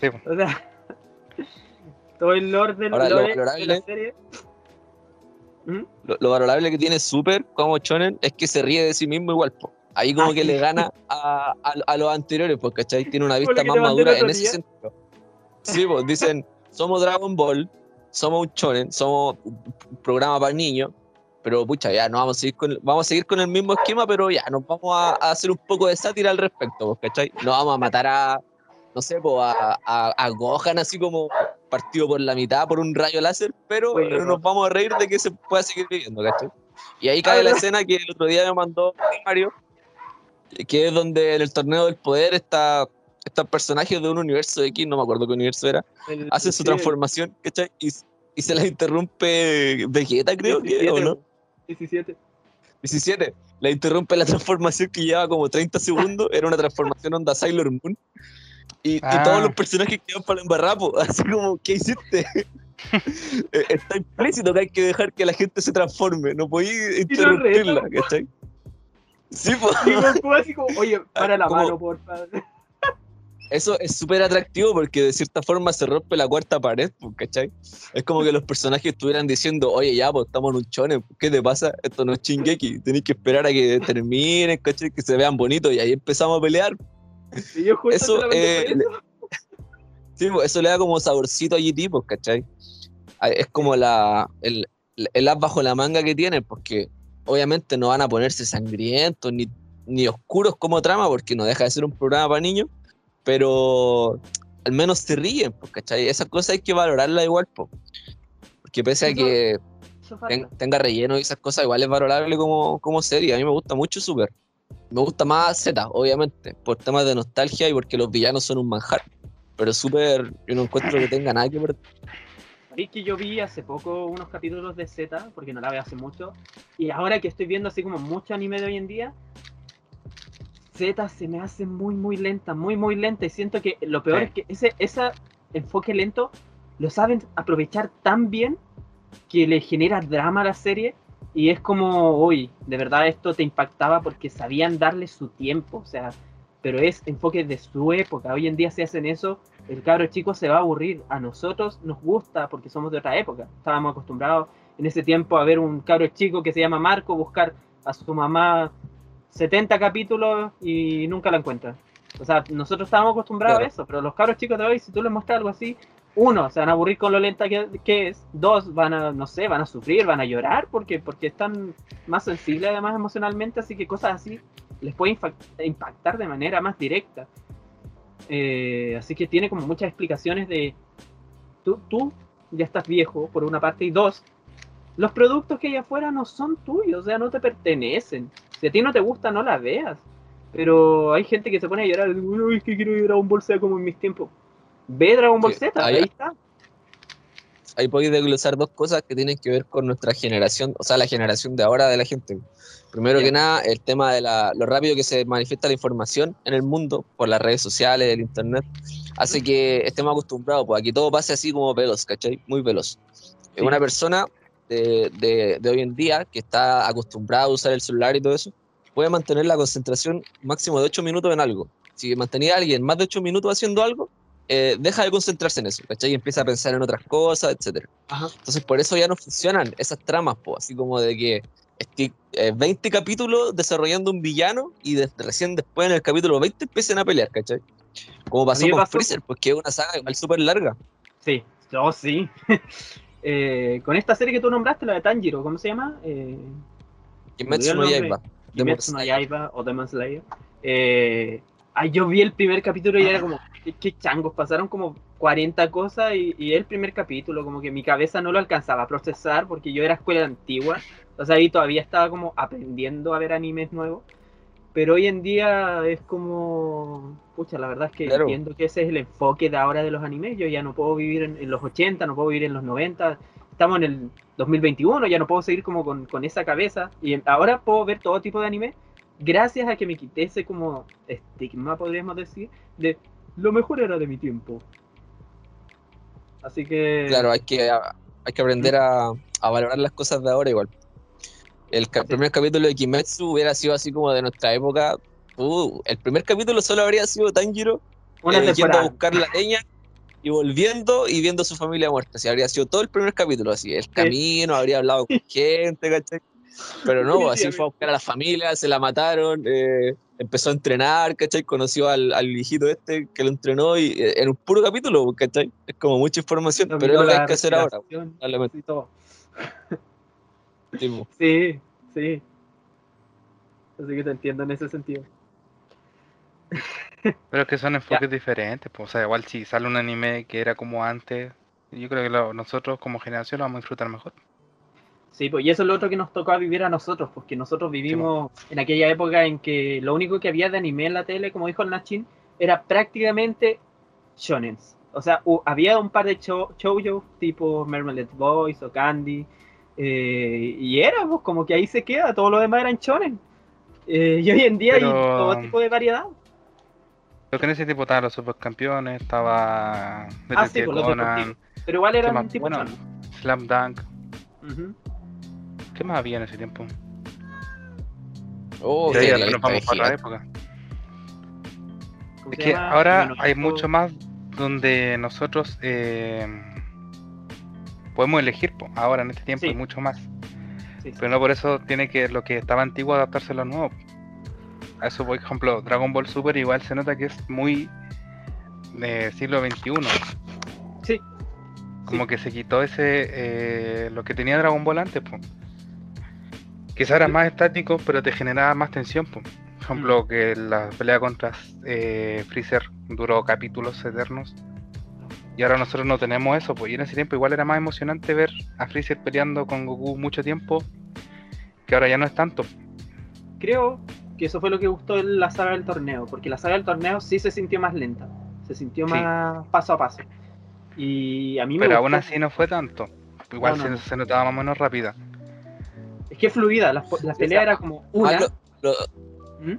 sí, o sea todo el lore, del, lore de la serie ¿Mm? Lo, valorable que tiene Super como Chonen es que se ríe de sí mismo igual. Ahí como ah, que le gana a, a, los anteriores, porque ¿cachai? Tiene una vista más madura en ese sentido. Sí, pues dicen, somos Dragon Ball, somos un Chonen, somos un programa para niños, pero pucha, ya no vamos a seguir con, vamos a seguir con el mismo esquema, pero ya nos vamos a, hacer un poco de sátira al respecto, ¿cachai? No vamos a matar a, no sé, pues a, a Gohan así como partido por la mitad por un rayo láser, pero nos vamos a reír de que se pueda seguir viviendo, ¿cachai? Y ahí cae la escena que el otro día me mandó Mario, que es donde en el torneo del poder está estos personajes de un universo X, no me acuerdo qué universo era, hacen su transformación, ¿cachai? Y, y, se la interrumpe Vegeta, creo que, ¿o no? 17. 17. La interrumpe la transformación que lleva como 30 segundos, era una transformación onda Sailor Moon. Y, todos ah. los personajes quedan para el embarrapo, así como, ¿qué hiciste? Eh, está implícito que hay que dejar que la gente se transforme, no podéis interrumpirla, ¿cachai? Sí, pues. así como, oye, para la mano, por favor. Eso es súper atractivo porque de cierta forma se rompe la cuarta pared, pues, ¿cachai? Es como que los personajes estuvieran diciendo, oye, ya, pues estamos en un chone, ¿qué te pasa? Esto no es chingeki, tenéis que esperar a que terminen, ¿cachai? Que se vean bonitos y ahí empezamos a pelear eso, eh, sí, pues, eso le da como saborcito a GT, pues, ¿cachai? Ah, es como la, el, el as bajo la manga que tiene, porque obviamente no van a ponerse sangrientos ni, ni oscuros como trama, porque no deja de ser un programa para niños, pero al menos se ríen, pues, ¿cachai? Esas cosas hay que valorarlas igual, pues. Porque pese a que tenga relleno y esas cosas, igual es valorable como, como serie. A mí me gusta mucho Super. Me gusta más Z, obviamente, por temas de nostalgia y porque los villanos son un manjar. Pero súper, yo no encuentro que tenga nada que ver. Sabéis que yo vi hace poco unos capítulos de Z, porque no la veo hace mucho, y ahora que estoy viendo así como mucho anime de hoy en día, Z se me hace muy, muy lenta, muy, muy lenta, y siento que lo peor es que ese, ese enfoque lento lo saben aprovechar tan bien que le genera drama a la serie y es como, uy, de verdad esto te impactaba porque sabían darle su tiempo, o sea, pero es enfoque de su época. Hoy en día se hacen eso, el cabro chico se va a aburrir. A nosotros nos gusta porque somos de otra época. Estábamos acostumbrados en ese tiempo a ver un cabro chico que se llama Marco buscar a su mamá 70 capítulos y nunca la encuentra. O sea, nosotros estábamos acostumbrados a eso, pero los cabros chicos de hoy, si tú les muestras algo así, uno, se van a aburrir con lo lenta que, es. Dos, van a, no sé, van a sufrir, van a llorar porque, porque están más sensibles además emocionalmente, así que cosas así les puede impactar de manera más directa. Eh, así que tiene como muchas explicaciones de tú, tú ya estás viejo, por una parte, y dos, los productos que hay afuera no son tuyos, o sea, no te pertenecen. Si a ti no te gusta, no la veas. Pero hay gente que se pone a llorar, uy, es que quiero ir a un bolsa como en mis tiempos Ve Dragon Ball Z, ahí, está. Ahí podéis desglosar dos cosas que tienen que ver con nuestra generación, o sea, la generación de ahora de la gente. Primero que nada, el tema de la, lo rápido que se manifiesta la información en el mundo por las redes sociales, el internet, hace que estemos acostumbrados, pues aquí todo pase así como veloz, ¿cachai? Muy veloz. Una persona de, de, de, hoy en día que está acostumbrada a usar el celular y todo eso, puede mantener la concentración máximo de 8 minutos en algo. Si mantenía a alguien más de 8 minutos haciendo algo, eh, deja de concentrarse en eso, ¿cachai? Y empieza a pensar en otras cosas, etc. Entonces, por eso ya no funcionan esas tramas, po, así como de que estoy 20 eh, capítulos desarrollando un villano y recién después en el capítulo 20 empiecen a pelear, ¿cachai? Como pasó con Freezer, porque es una saga igual súper larga. Sí, yo sí. Eh, con esta serie que tú nombraste, la de Tanjiro, ¿cómo se llama? Kimetsu no Yaiba. Kimetsu no Yaiba o Demon Slayer. Eh, yo vi el primer capítulo y era como, qué, changos, pasaron como 40 cosas y, y, el primer capítulo, como que mi cabeza no lo alcanzaba a procesar porque yo era escuela antigua, o sea, ahí todavía estaba como aprendiendo a ver animes nuevos. Pero hoy en día es como, pucha, la verdad es que entiendo que ese es el enfoque de ahora de los animes. Yo ya no puedo vivir en, los 80, no puedo vivir en los 90. Estamos en el 2021, ya no puedo seguir como con, con esa cabeza. Y ahora puedo ver todo tipo de anime gracias a que me quité ese como estigma, podríamos decir, de lo mejor era de mi tiempo. Así que... Claro, hay que, hay que aprender a, a valorar las cosas de ahora igual el primer capítulo de Kimetsu hubiera sido así como de nuestra época. Uh, el primer capítulo solo habría sido Tanjiro eh, yendo a buscar la leña y volviendo y viendo a su familia muerta. Si habría sido todo el primer capítulo, así, el camino, habría hablado con gente, ¿cachai? Pero no, así fue a buscar a la familia, se la mataron, eh, empezó a entrenar, ¿cachai? Conoció al, al, viejito este que lo entrenó y eh, en un puro capítulo, ¿cachai? Es como mucha información, pero es lo que hay que hacer ahora. Sí, sí. Así que te entiendo en ese sentido. Pero que son enfoques diferentes, pues, o sea, igual si sale un anime que era como antes, yo creo que nosotros como generación lo vamos a disfrutar mejor. Sí, pues y eso es lo otro que nos tocó vivir a nosotros, porque nosotros vivimos en aquella época en que lo único que había de anime en la tele, como dijo el Nachin, era prácticamente shonen. O sea, había un par de shoujo tipo Mermaid Boys o Candy, eh, y era, pues, como que ahí se queda, todo lo demás eran chones. Eh, y hoy en día hay todo tipo de variedad. Creo que en ese tipo estaban los supercampeones, estaba ah, sí, pues, Conan, Pero igual eran un tipo bueno, Slam Dunk. ¿Qué más había en ese tiempo? Oh, sí, nos vamos para otra época. Es que ahora hay mucho más donde nosotros eh, podemos elegir, ahora en este tiempo hay mucho más. Pero no por eso tiene que lo que estaba antiguo adaptarse a lo nuevo. A eso, por ejemplo, Dragon Ball Super igual se nota que es muy de siglo XXI. Sí. Como que se quitó ese eh, lo que tenía Dragon Ball antes, pues. Quizá era más estático, pero te generaba más tensión, Por ejemplo, mm. que la pelea contra eh, Freezer duró capítulos eternos. Y ahora nosotros no tenemos eso, pues y en ese tiempo igual era más emocionante ver a Freezer peleando con Goku mucho tiempo, que ahora ya no es tanto. Creo que eso fue lo que gustó en la saga del torneo, porque la saga del torneo sí se sintió más lenta, se sintió más paso a paso. Y a mí me Pero aún así no fue tanto, igual se, notaba más o menos rápida. Es que fluida, la, pelea era como una. ¿Mm?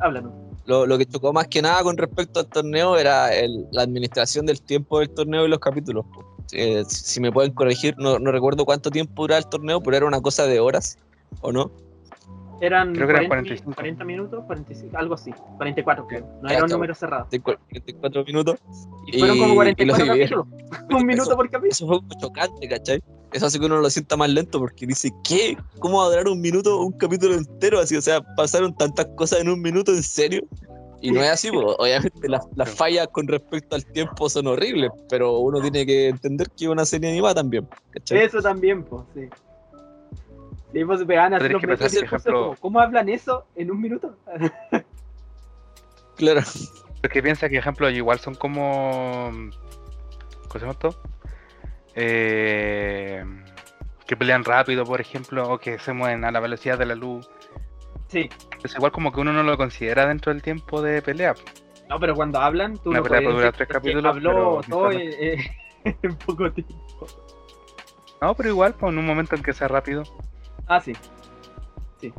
Háblanos lo, que chocó más que nada con respecto al torneo era la administración del tiempo del torneo y los capítulos. Eh, si me pueden corregir, no, no, recuerdo cuánto tiempo duraba el torneo, pero era una cosa de horas, ¿o no? Eran, 40, minutos, 45, algo así, 44 creo, no era un número cerrado. 44 minutos. Y, fueron como 44 capítulos, un minuto por capítulo. Eso fue chocante, ¿cachai? Eso hace que uno lo sienta más lento porque dice, ¿qué? ¿Cómo va a durar un minuto, un capítulo entero así? O sea, pasaron tantas cosas en un minuto, ¿en serio? Y no es así, obviamente las, las, fallas con respecto al tiempo son horribles, pero uno tiene que entender que es una serie animada también. Eso también, pues, sí. Sí, pues pegan así los ejemplo... ¿Cómo hablan eso en un minuto? claro. Porque piensa que, ejemplo, igual son como. ¿Cómo se llama esto? Eh, que pelean rápido, por ejemplo, o que se mueven a la velocidad de la luz. Sí. Es igual como que uno no lo considera dentro del tiempo de pelea. No, pero cuando hablan, tú Una pelea puede durar tres capítulos. Habló todo en, poco tiempo. No, pero igual, pues, en un momento en que sea rápido. Ah, sí. Sí.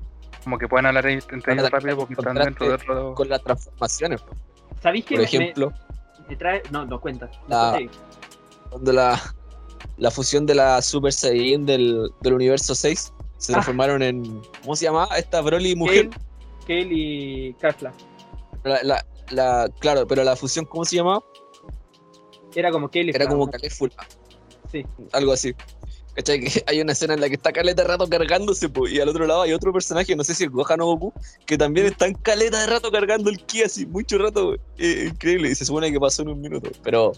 Como que pueden hablar entre ellos rápido porque están dentro de otro. Con las transformaciones. ¿Sabéis que Por ejemplo, me, trae. No, no cuenta. cuando la, la fusión de la Super Saiyan del, del universo 6 se transformaron en. ¿Cómo se llamaba? Esta Broly mujer. Kale, y Kafla. La, la, claro, pero la fusión, ¿cómo se llamaba? Era como Kale Era como Kale Sí. Algo así. ¿Cachai? Que hay una escena en la que está caleta de rato cargándose, y al otro lado hay otro personaje, no sé si es Gohan o Goku, que también está en caleta de rato cargando el ki así, mucho rato, increíble, y se supone que pasó en un minuto. Pero,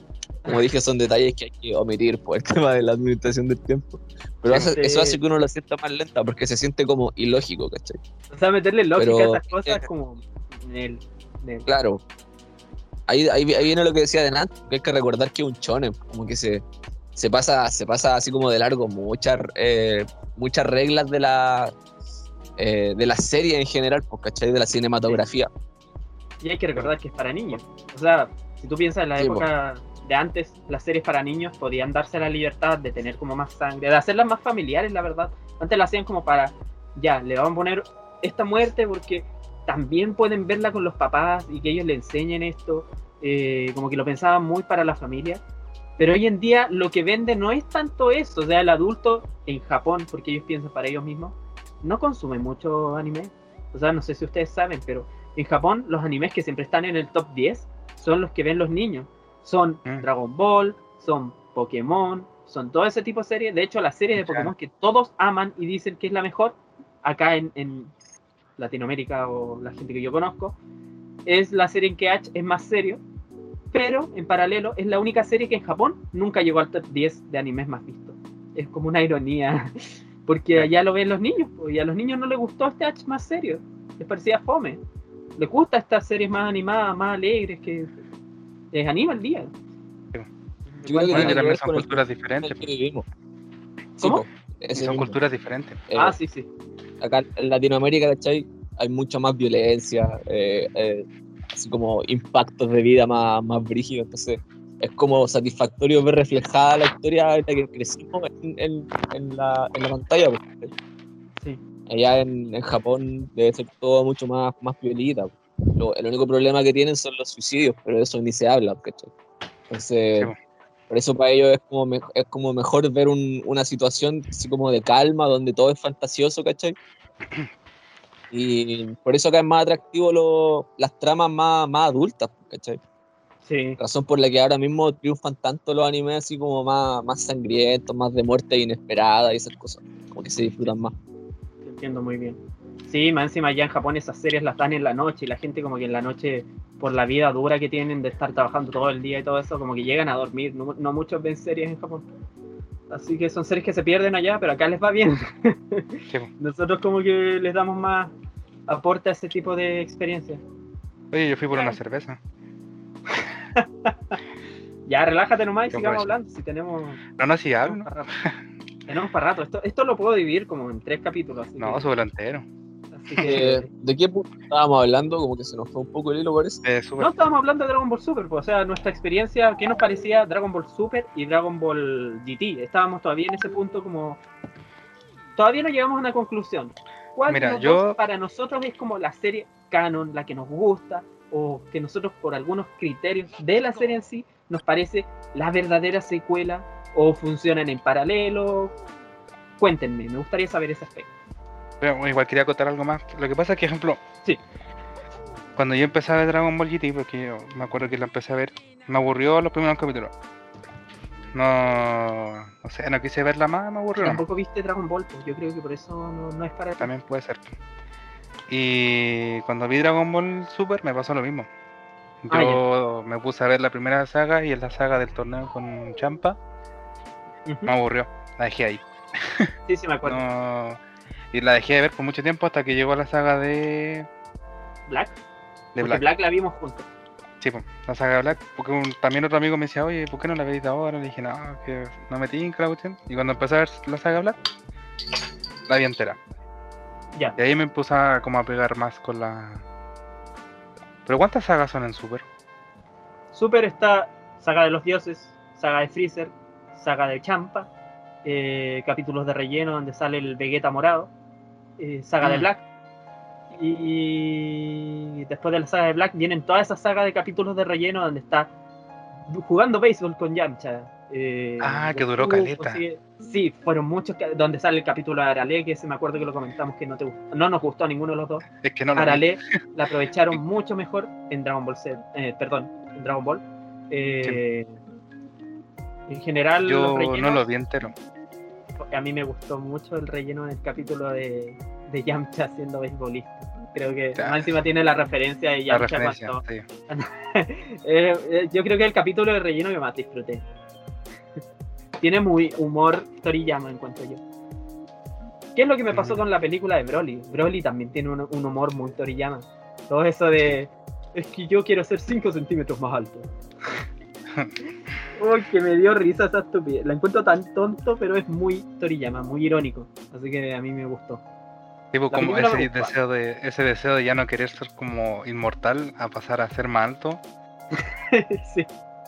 como dije, son detalles que hay que omitir por el tema de la administración del tiempo. Pero eso hace que uno lo sienta más lenta, porque se siente como ilógico, ¿cachai? O sea, meterle lógica a estas cosas como el, Claro. Ahí, ahí, viene lo que decía de Nat, que hay que recordar que es un chonen, como que se se pasa, se pasa así como de largo muchas, eh, muchas reglas de la, eh, de la serie en general, pues, ¿cachai? De la cinematografía. Y hay que recordar que es para niños. O sea, si tú piensas en la época de antes, las series para niños podían darse la libertad de tener como más sangre, de hacerlas más familiares, la verdad. Antes las hacían como para, ya, le vamos a poner esta muerte porque también pueden verla con los papás y que ellos le enseñen esto. Eh, como que lo pensaban muy para la familia pero hoy en día lo que vende no es tanto eso. O sea, el adulto en Japón, porque ellos piensan para ellos mismos, no consume mucho anime. O sea, no sé si ustedes saben, pero en Japón los animes que siempre están en el top 10 son los que ven los niños. Son mm. Dragon Ball, son Pokémon, son todo ese tipo de series. De hecho, la serie de Pokémon que todos aman y dicen que es la mejor, acá en, en Latinoamérica o la gente que yo conozco, es la serie en que H es más serio pero en paralelo es la única serie que en Japón nunca llegó al top 10 de animes más vistos. Es como una ironía, porque allá lo ven los niños, y a los niños no les gustó este H más serio, les parecía fome. Les gusta estas series más animadas, más alegres, que les anima el día. Yo creo que también son culturas diferentes. ¿Cómo? son culturas diferentes. Eh, ah, sí, sí. Acá en Latinoamérica, ¿cachai? Hay mucha más violencia, eh, eh, así como impactos de vida más, más brígidos. Entonces, es como satisfactorio ver reflejada la historia en la que crecimos en, en, la, en la, pantalla. Pues, sí. Allá en, en, Japón debe ser todo mucho más, más violita. el único problema que tienen son los suicidios, pero de eso ni se habla. Entonces, por eso para ellos es como, es como mejor ver un, una situación así como de calma, donde todo es fantasioso, ¿cachai? Y por eso acá es más atractivo las tramas más, más adultas, ¿cachai? Sí. Razón por la que ahora mismo triunfan tanto los animes así como más, más sangrientos, más de muerte inesperada y esas cosas. Como que se disfrutan más. Te entiendo muy bien. Sí, más encima allá en Japón esas series las dan en la noche y la gente como que en la noche, por la vida dura que tienen de estar trabajando todo el día y todo eso, como que llegan a dormir. No, no muchos ven series en Japón. Así que son series que se pierden allá, pero acá les va bien. Nosotros como que les damos más aporte a ese tipo de experiencia. Oye, yo fui por una cerveza. ya, relájate nomás y sigamos hablando. Si tenemos. No, no, si hablo. Tenemos para rato. Esto, esto lo puedo dividir como en tres capítulos. no, sobre entero. Eh, ¿De qué punto estábamos hablando? Como que se nos fue un poco el hilo, parece. Eh, no, estábamos hablando de Dragon Ball Super, pues, o sea, nuestra experiencia, ¿qué nos parecía Dragon Ball Super y Dragon Ball GT? Estábamos todavía en ese punto como... Todavía no llegamos a una conclusión. ¿Cuál Mira, yo... para nosotros es como la serie canon, la que nos gusta, o que nosotros por algunos criterios de la serie en sí nos parece la verdadera secuela o funcionan en paralelo? Cuéntenme, me gustaría saber ese aspecto igual quería contar algo más. Lo que pasa es que, ejemplo, sí. cuando yo empecé a ver Dragon Ball GT, porque yo me acuerdo que la empecé a ver, me aburrió los primeros capítulos. No, no sé, no quise verla más, me aburrió. Tampoco viste Dragon Ball, pues yo creo que por eso no, es para También puede ser. Y cuando vi Dragon Ball Super me pasó lo mismo. Ah, yo me puse a ver la primera saga y es la saga del torneo con Champa. Me aburrió, la dejé ahí. Sí, sí, me acuerdo. no, y la dejé de ver por mucho tiempo hasta que llegó la saga de. Black. De Black. Black la vimos juntos. Sí, pues, la saga de Black. Porque también otro amigo me decía, oye, ¿por qué no la veis ahora? Le dije, no, que no me tinca la cuestión. Y cuando empecé a ver la saga Black, la vi entera. Ya. Y ahí me puse a, como a pegar más con la. ¿Pero cuántas sagas son en Super? Super está saga de los dioses, saga de Freezer, saga de Champa, eh, capítulos de relleno donde sale el Vegeta morado, eh, saga de mm. Black. Y después de la saga de Black vienen toda esa saga de capítulos de relleno donde está jugando béisbol con Yamcha. Eh, ah, que duró caleta. Sí, fueron muchos donde sale el capítulo de Arale, que se me acuerdo que lo comentamos que no te no nos gustó a ninguno de los dos. Es que no Arale la aprovecharon mucho mejor en Dragon Ball Z, eh, perdón, en Dragon Ball. En general, yo no lo vi entero. A mí me gustó mucho el relleno en el capítulo de, de Yamcha siendo beisbolista. Creo que encima tiene la referencia de Yamcha cuando... Eh, eh, yo creo que el capítulo de relleno que más disfruté. tiene muy humor Toriyama en cuanto yo. ¿Qué es lo que me pasó con la película de Broly? Broly también tiene un, un humor muy Toriyama. Todo eso de es que yo quiero ser 5 centímetros más alto. Uy, que me dio risa esa estupidez. La encuentro tan tonto, pero es muy Toriyama, muy irónico. Así que a mí me gustó. Tipo, como ese deseo, de, ese deseo de ya no querer ser como inmortal a pasar a ser más alto. sí.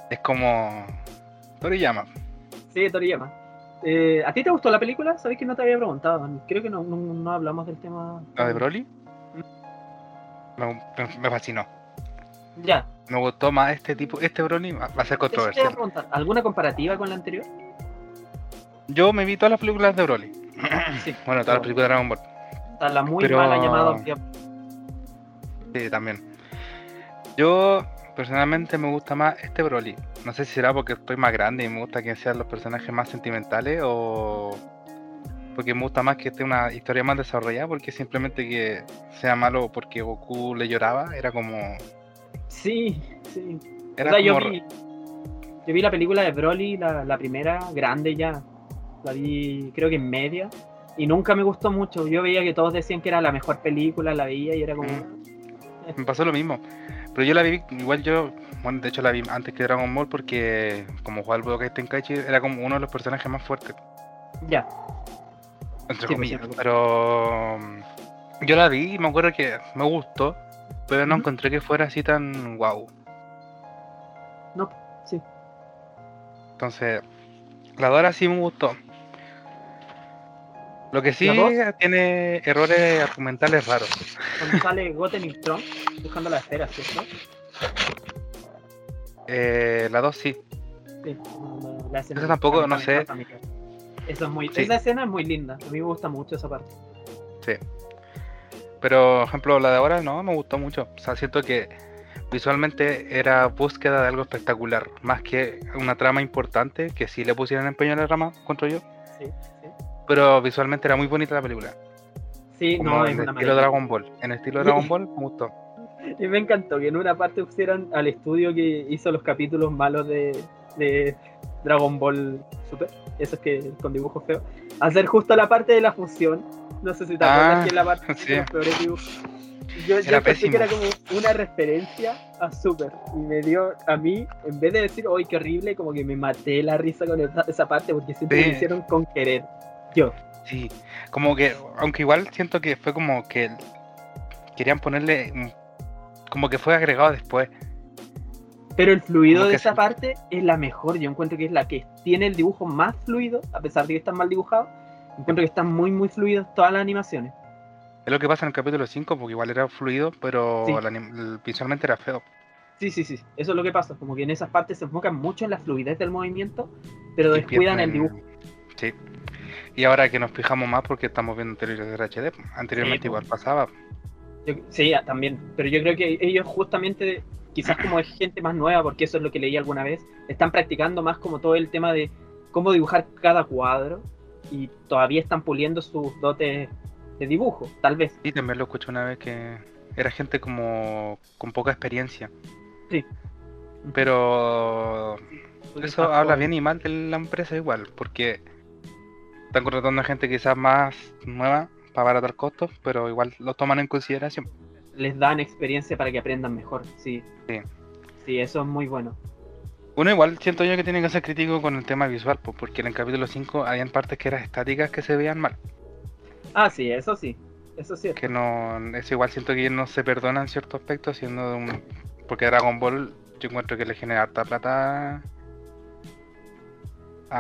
Es como Toriyama. Sí, Toriyama. Eh, ¿A ti te gustó la película? Sabes que no te había preguntado. Creo que no, no, hablamos del tema. ¿La de Broly? Mm. me fascinó. Ya. Me gustó más este tipo, este Broly va a ser controversial. ¿Alguna comparativa con la anterior? Yo me vi todas las películas de Broly. Sí, bueno, todas las películas de Dragon Ball. La muy mala llamada. Sí, también. Yo personalmente me gusta más este Broly. No sé si será porque estoy más grande y me gusta que sean los personajes más sentimentales o porque me gusta más que esté una historia más desarrollada porque simplemente que sea malo porque Goku le lloraba era como Sí, sí. o sea, yo, vi, yo vi la película de Broly, la, primera, grande ya. La vi, creo que en media. Y nunca me gustó mucho. Yo veía que todos decían que era la mejor película, la veía y era como. Eh. Me pasó lo mismo. Pero yo la vi, igual yo, bueno, de hecho la vi antes que Dragon Ball porque como jugaba el Budokai Tenkaichi era como uno de los personajes más fuertes. Ya. Entre pues comillas. pero mm, yo la vi y me acuerdo que me gustó, pero no encontré que fuera así tan guau. No, sí. Entonces, la Dora sí me gustó. Lo que sí tiene errores argumentales raros. Cuando sale Goten y Tron buscando la esfera, ¿cierto? Eh, la 2 sí. Sí, la escena. Eso tampoco, no sé. Eso es muy, Esa escena es muy linda. A mí me gusta mucho esa parte. Sí. Pero, por ejemplo, la de ahora no, me gustó mucho. O sea, siento que visualmente era búsqueda de algo espectacular, más que una trama importante, que sí le pusieron empeño en la rama, contra yo. Sí, sí. Pero visualmente era muy bonita la película. Sí, no, en estilo Dragon Ball. En estilo Dragon Ball me gustó. Y me encantó que en una parte pusieran al estudio que hizo los capítulos malos de, de Dragon Ball Super, esos que con dibujos feos, hacer justo la parte de la fusión no sé si te acuerdas ah, que la parte sí. de los peores dibujos. Yo, yo pensé que era como una referencia a Super. Y me dio, a mí, en vez de decir, ¡ay, qué horrible! Como que me maté la risa con esa, parte porque siempre me hicieron con querer. Yo. Sí, como que, aunque igual siento que fue como que querían ponerle, como que fue agregado después. Pero el fluido de esa parte es la mejor. Yo encuentro que es la que tiene el dibujo más fluido, a pesar de que está mal dibujado Encuentro que están muy, muy fluidos todas las animaciones. Es lo que pasa en el capítulo 5, porque igual era fluido, pero visualmente era feo. Sí, sí, sí. Eso es lo que pasa. Como que en esas partes se enfocan mucho en la fluidez del movimiento, pero descuidan el dibujo. Sí. Y ahora que nos fijamos más porque estamos viendo televisores HD, anteriormente igual pasaba. sí, también. Pero yo creo que ellos justamente, quizás como es gente más nueva, porque eso es lo que leí alguna vez, están practicando más como todo el tema de cómo dibujar cada cuadro y todavía están puliendo sus dotes de dibujo, tal vez. Sí, también lo escuché una vez que era gente como con poca experiencia. Sí. Pero eso habla bien y mal de la empresa igual, porque están contratando a gente quizás más nueva para abaratar costos, pero igual lo toman en consideración. Les dan experiencia para que aprendan mejor, sí. Sí, sí eso es muy bueno. Bueno, igual siento yo que tienen que ser crítico con el tema visual, pues, porque en el capítulo 5 habían partes que eran estáticas que se veían mal. Ah, sí, eso sí. Eso sí. Que no, eso igual siento que no se perdonan ciertos aspectos, siendo un. Porque Dragon Ball yo encuentro que le genera harta plata.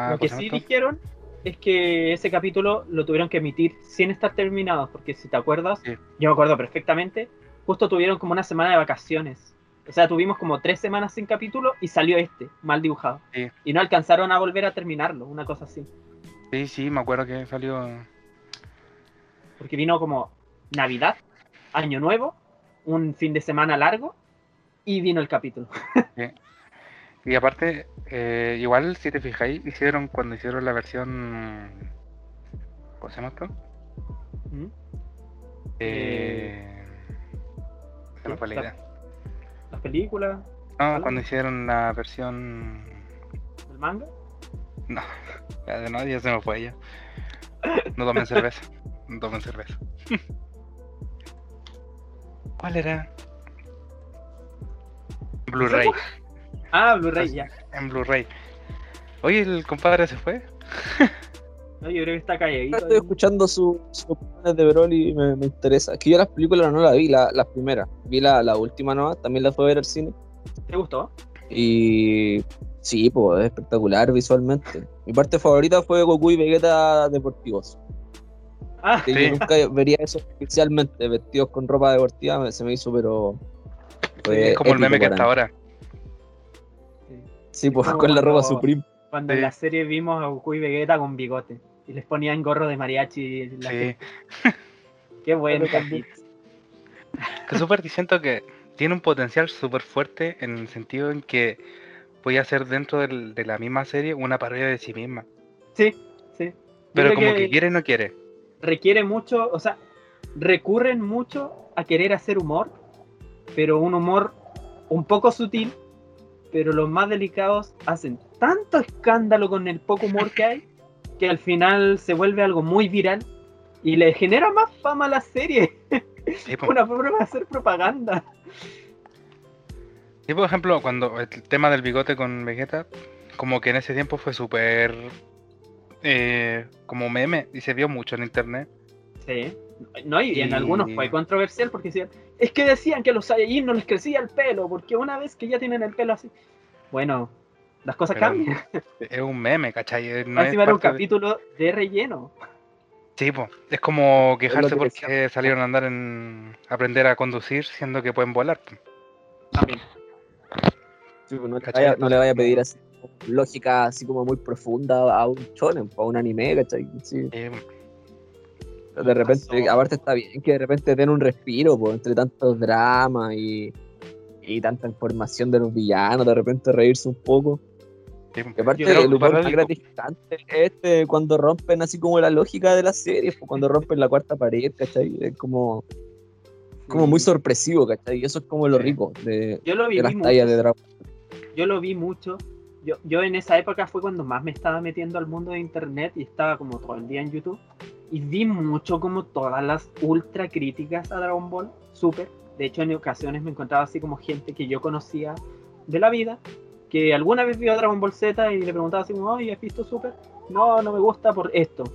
Lo que sí dijeron es que ese capítulo lo tuvieron que emitir sin estar terminado, porque si te acuerdas, yo me acuerdo perfectamente, justo tuvieron como una semana de vacaciones o sea, tuvimos como tres semanas sin capítulo y salió este, mal dibujado. Y no alcanzaron a volver a terminarlo, una cosa así. Sí, sí, me acuerdo que salió. Porque vino como Navidad, Año Nuevo, un fin de semana largo y vino el capítulo. Y aparte, eh, igual si te fijáis, hicieron cuando hicieron la versión ¿Cómo se llama esto? ¿Mm? Eh, se me fue la idea. ¿Las películas? No, cuando hicieron la versión. ¿El manga? No, de nadie se me fue ya. No tomen cerveza. No tomen cerveza. ¿Cuál era? Blu-ray. Ah, Blu-ray, ya. En Blu-ray. Oye, el compadre se fue. No, yo creo que está calladito. Estoy escuchando sus su opiniones de Broly y me, me, interesa. Es que yo las películas no las vi, las la primeras. Vi la, la última nueva, también la fue a ver al cine. ¿Te gustó? Y sí, pues es espectacular visualmente. Mi parte favorita fue Goku y Vegeta deportivos. Ah, Yo nunca vería eso oficialmente, vestidos con ropa deportiva, se me hizo, pero. es como el meme que está ahora. Sí, pues con la ropa Supreme. Cuando en la serie vimos a Goku y Vegeta con bigote y les ponían gorro de mariachi. La sí. Qué bueno. Que súper siento que tiene un potencial súper fuerte en el sentido en que voy a hacer dentro del, de la misma serie una parodia de sí misma. Sí, sí. Pero como que, quiere no quiere. Requiere mucho, o sea, recurren mucho a querer hacer humor, pero un humor un poco sutil, pero los más delicados hacen tanto escándalo con el poco humor que hay, que al final se vuelve algo muy viral y le genera más fama a la serie. Una forma de hacer propaganda. Y por ejemplo, cuando el tema del bigote con Vegeta, como que en ese tiempo fue súper eh, como meme y se vio mucho en internet. Sí. No, y, en algunos fue controversial porque decían, es que decían que los Saiyajin no les crecía el pelo, porque una vez que ya tienen el pelo así. Bueno, las cosas cambian. Es un meme, ¿cachai? No es un capítulo de relleno. Sí, pues, es como quejarse porque salieron a andar en aprender a conducir siendo que pueden volar. También. no, le vaya a pedir así lógica así como muy profunda a un shonen, a un anime, ¿cachai? Sí. de repente, aparte está bien que de repente den un respiro, pues, entre tantos dramas y, y tanta información de los villanos, de repente reírse un poco. Sí, aparte, el humor más gratificante este cuando rompen así como la lógica de la serie, cuando rompen la cuarta pared, ¿cachai? Es como, como muy sorpresivo, ¿cachai? Y eso es como lo rico de, Yo lo vi de las tallas de Dragon Yo lo vi mucho. Yo, yo en esa época fue cuando más me estaba metiendo al mundo de internet y estaba como todo el día en YouTube. Y vi mucho como todas las ultra críticas a Dragon Ball, súper. De hecho, en ocasiones me encontraba así como gente que yo conocía de la vida que alguna vez vio Dragon Ball Z y le preguntaba así oye, ¿has visto Super? No, no me gusta por esto.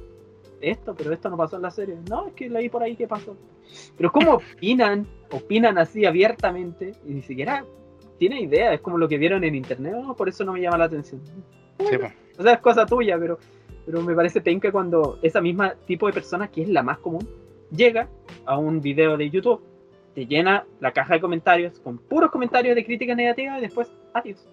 Esto, pero esto no pasó en la serie. No, es que leí por ahí qué pasó. Pero ¿cómo opinan? Opinan así abiertamente y ni siquiera tiene idea. Es como lo que vieron en internet. No, por eso no me llama la atención. o sea, es cosa tuya, pero, pero me parece penca cuando esa misma tipo de persona, que es la más común, llega a un video de YouTube, te llena la caja de comentarios con puros comentarios de crítica negativa y después, adiós.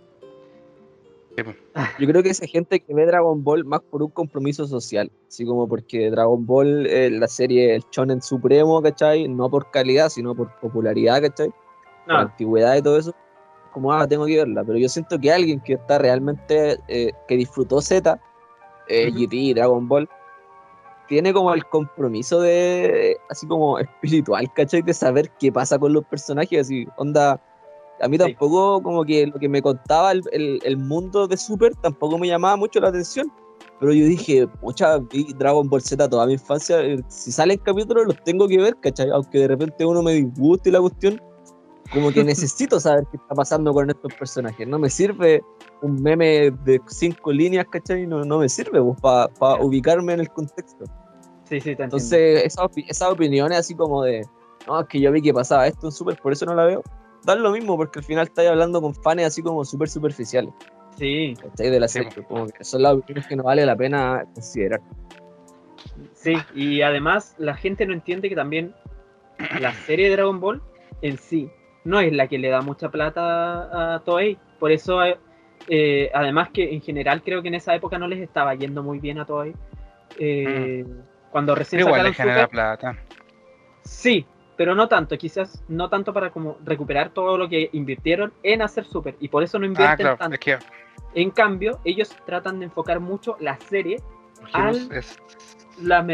Yo creo que esa gente que ve Dragon Ball más por un compromiso social, así como porque Dragon Ball es la serie el shonen supremo, ¿cachai? No por calidad, sino por popularidad, ¿cachai? Por antigüedad y todo eso. Como, ah, tengo que verla. Pero yo siento que alguien que está realmente, eh, que disfrutó Z, eh, GT, Dragon Ball, tiene como el compromiso de, así como espiritual, ¿cachai? De saber qué pasa con los personajes, así, onda a mí tampoco, como que lo que me contaba el, el, mundo de Super tampoco me llamaba mucho la atención. Pero yo dije, pucha, vi Dragon Ball Z toda mi infancia. Eh, si salen capítulos, los tengo que ver, ¿cachai? Aunque de repente uno me disguste la cuestión, como que necesito saber qué está pasando con estos personajes. No me sirve un meme de cinco líneas, ¿cachai? No, no me sirve pues, para ubicarme en el contexto. Sí, sí, Entonces, esas esa opiniones así como de, no, es que yo vi que pasaba esto en Super, por eso no la veo da lo mismo, porque al final estáis hablando con fans así como súper superficiales. Sí. De la serie, como que son las opiniones que no vale la pena considerar. Sí, y además la gente no entiende que también la serie de Dragon Ball en sí no es la que le da mucha plata a Toei. Por eso, eh, además que en general creo que en esa época no les estaba yendo muy bien a Toei. Eh, mm. Cuando recién Pero igual genera plata. Sí, pero no tanto, quizás no tanto para como recuperar todo lo que invirtieron en hacer Super y por eso no invierten ah, tanto. En cambio, ellos tratan de enfocar mucho la serie al, la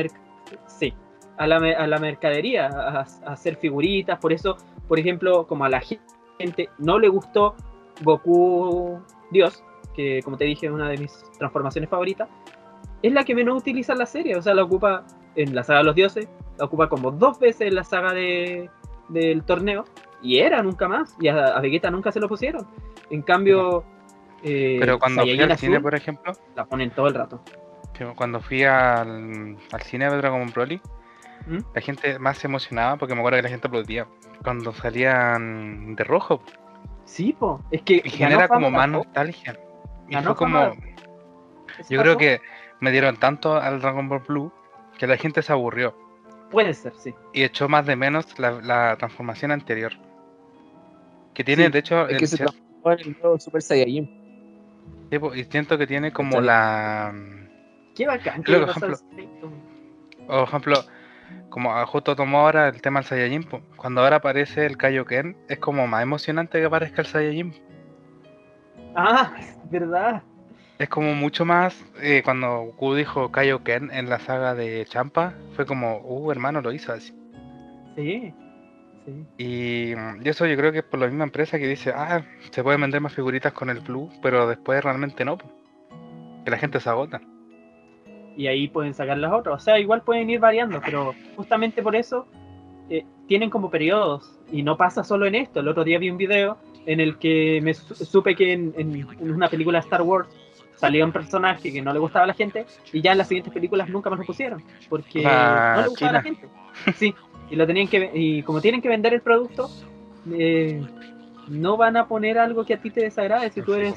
Sí, a la, a la mercadería, a, hacer figuritas. Por eso, por ejemplo, como a la gente no le gustó Goku Dios, que como te dije es una de mis transformaciones favoritas, es la que menos utiliza la serie. O sea, la ocupa en la saga de los dioses, ocupa como dos veces la saga de, del torneo, y era nunca más. Y a, Vegeta nunca se lo pusieron. En cambio. Eh, Pero cuando fui al cine, por ejemplo. La ponen todo el rato. Cuando fui al, al cine de Dragon Ball ¿Mm? la gente más se emocionaba porque me acuerdo que la gente aplaudía cuando salían de rojo. Sí, po. Es que. genera como más nostalgia. Y fue como. Yo creo que me dieron tanto al Dragon Ball Blue que la gente se aburrió. Puede ser, sí. Y echó más de menos la, transformación anterior. Que tiene, de hecho. Es que se transformó en el Super Saiyajin. Sí, y siento que tiene como la. Qué bacán. Por ejemplo, por ejemplo, como justo tomó ahora el tema del Saiyajin, cuando ahora aparece el Kaioken, es como más emocionante que aparezca el Saiyajin. Ah, verdad. Es como mucho más, eh, cuando Goku dijo Kaioken en la saga de Champa, fue como, uh, hermano, lo hizo así. Sí, sí. Y, eso yo creo que es por la misma empresa que dice, ah, se pueden vender más figuritas con el Blue, pero después realmente no, que la gente se agota. Y ahí pueden sacar las otras, o sea, igual pueden ir variando, pero justamente por eso eh, tienen como periodos, y no pasa solo en esto. El otro día vi un video en el que me supe que en, en una película de Star Wars salió un personaje que no le gustaba a la gente y ya en las siguientes películas nunca más lo pusieron porque ah, no le gustaba a la gente. Sí, y lo tenían que y como tienen que vender el producto, eh, no van a poner algo que a ti te desagrade si tú eres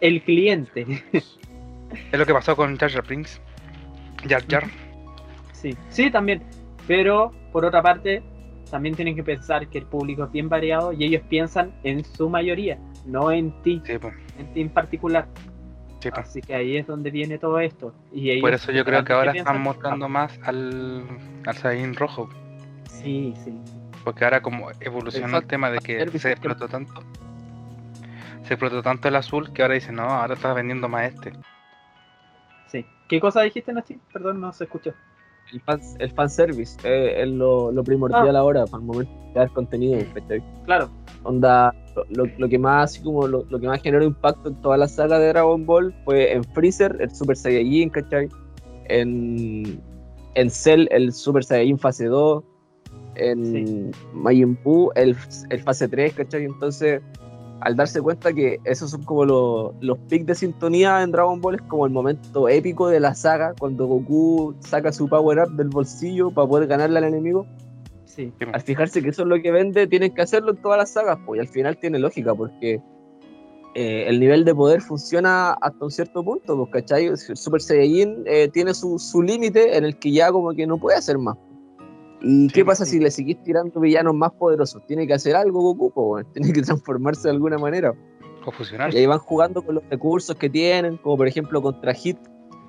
el cliente. Es lo que pasó con Jar Jar Prince. Jar Jar. Sí, sí, también. Pero por otra parte, también tienen que pensar que el público es bien variado y ellos piensan en su mayoría, no en ti, en ti en particular. Así que ahí es donde viene todo esto. Y Por eso yo creo que ahora están mostrando más al, al rojo. Sí, sí. Porque ahora como evolucionó el tema de que se explotó tanto, se explotó tanto el azul que ahora dicen, no, ahora está vendiendo más este. Sí. ¿Qué cosa dijiste, Nachi? Perdón, no se escuchó. El, fan, el fanservice eh, es lo, lo primordial ah. ahora para el momento de crear contenido. Claro. Onda, lo, que más así como lo, que más generó impacto en toda la saga de Dragon Ball fue en Freezer, el Super Saiyajin, ¿cachai? En, en Cell, el Super Saiyajin fase 2, en Majin Buu, el, el fase 3, ¿cachai? Entonces, al darse cuenta que esos son como los, los pics de sintonía en Dragon Ball, es como el momento épico de la saga, cuando Goku saca su power up del bolsillo para poder ganarle al enemigo al fijarse que eso es lo que vende, tienen que hacerlo en todas las sagas, pues, y al final tiene lógica, porque eh, el nivel de poder funciona hasta un cierto punto, pues, ¿cachai? Super Saiyajin eh, tiene su, límite en el que ya como que no puede hacer más. ¿Y qué pasa si le seguís tirando villanos más poderosos? Tiene que hacer algo Goku, pues, tiene que transformarse de alguna manera. O fusionar. Y ahí van jugando con los recursos que tienen, como por ejemplo contra Hit,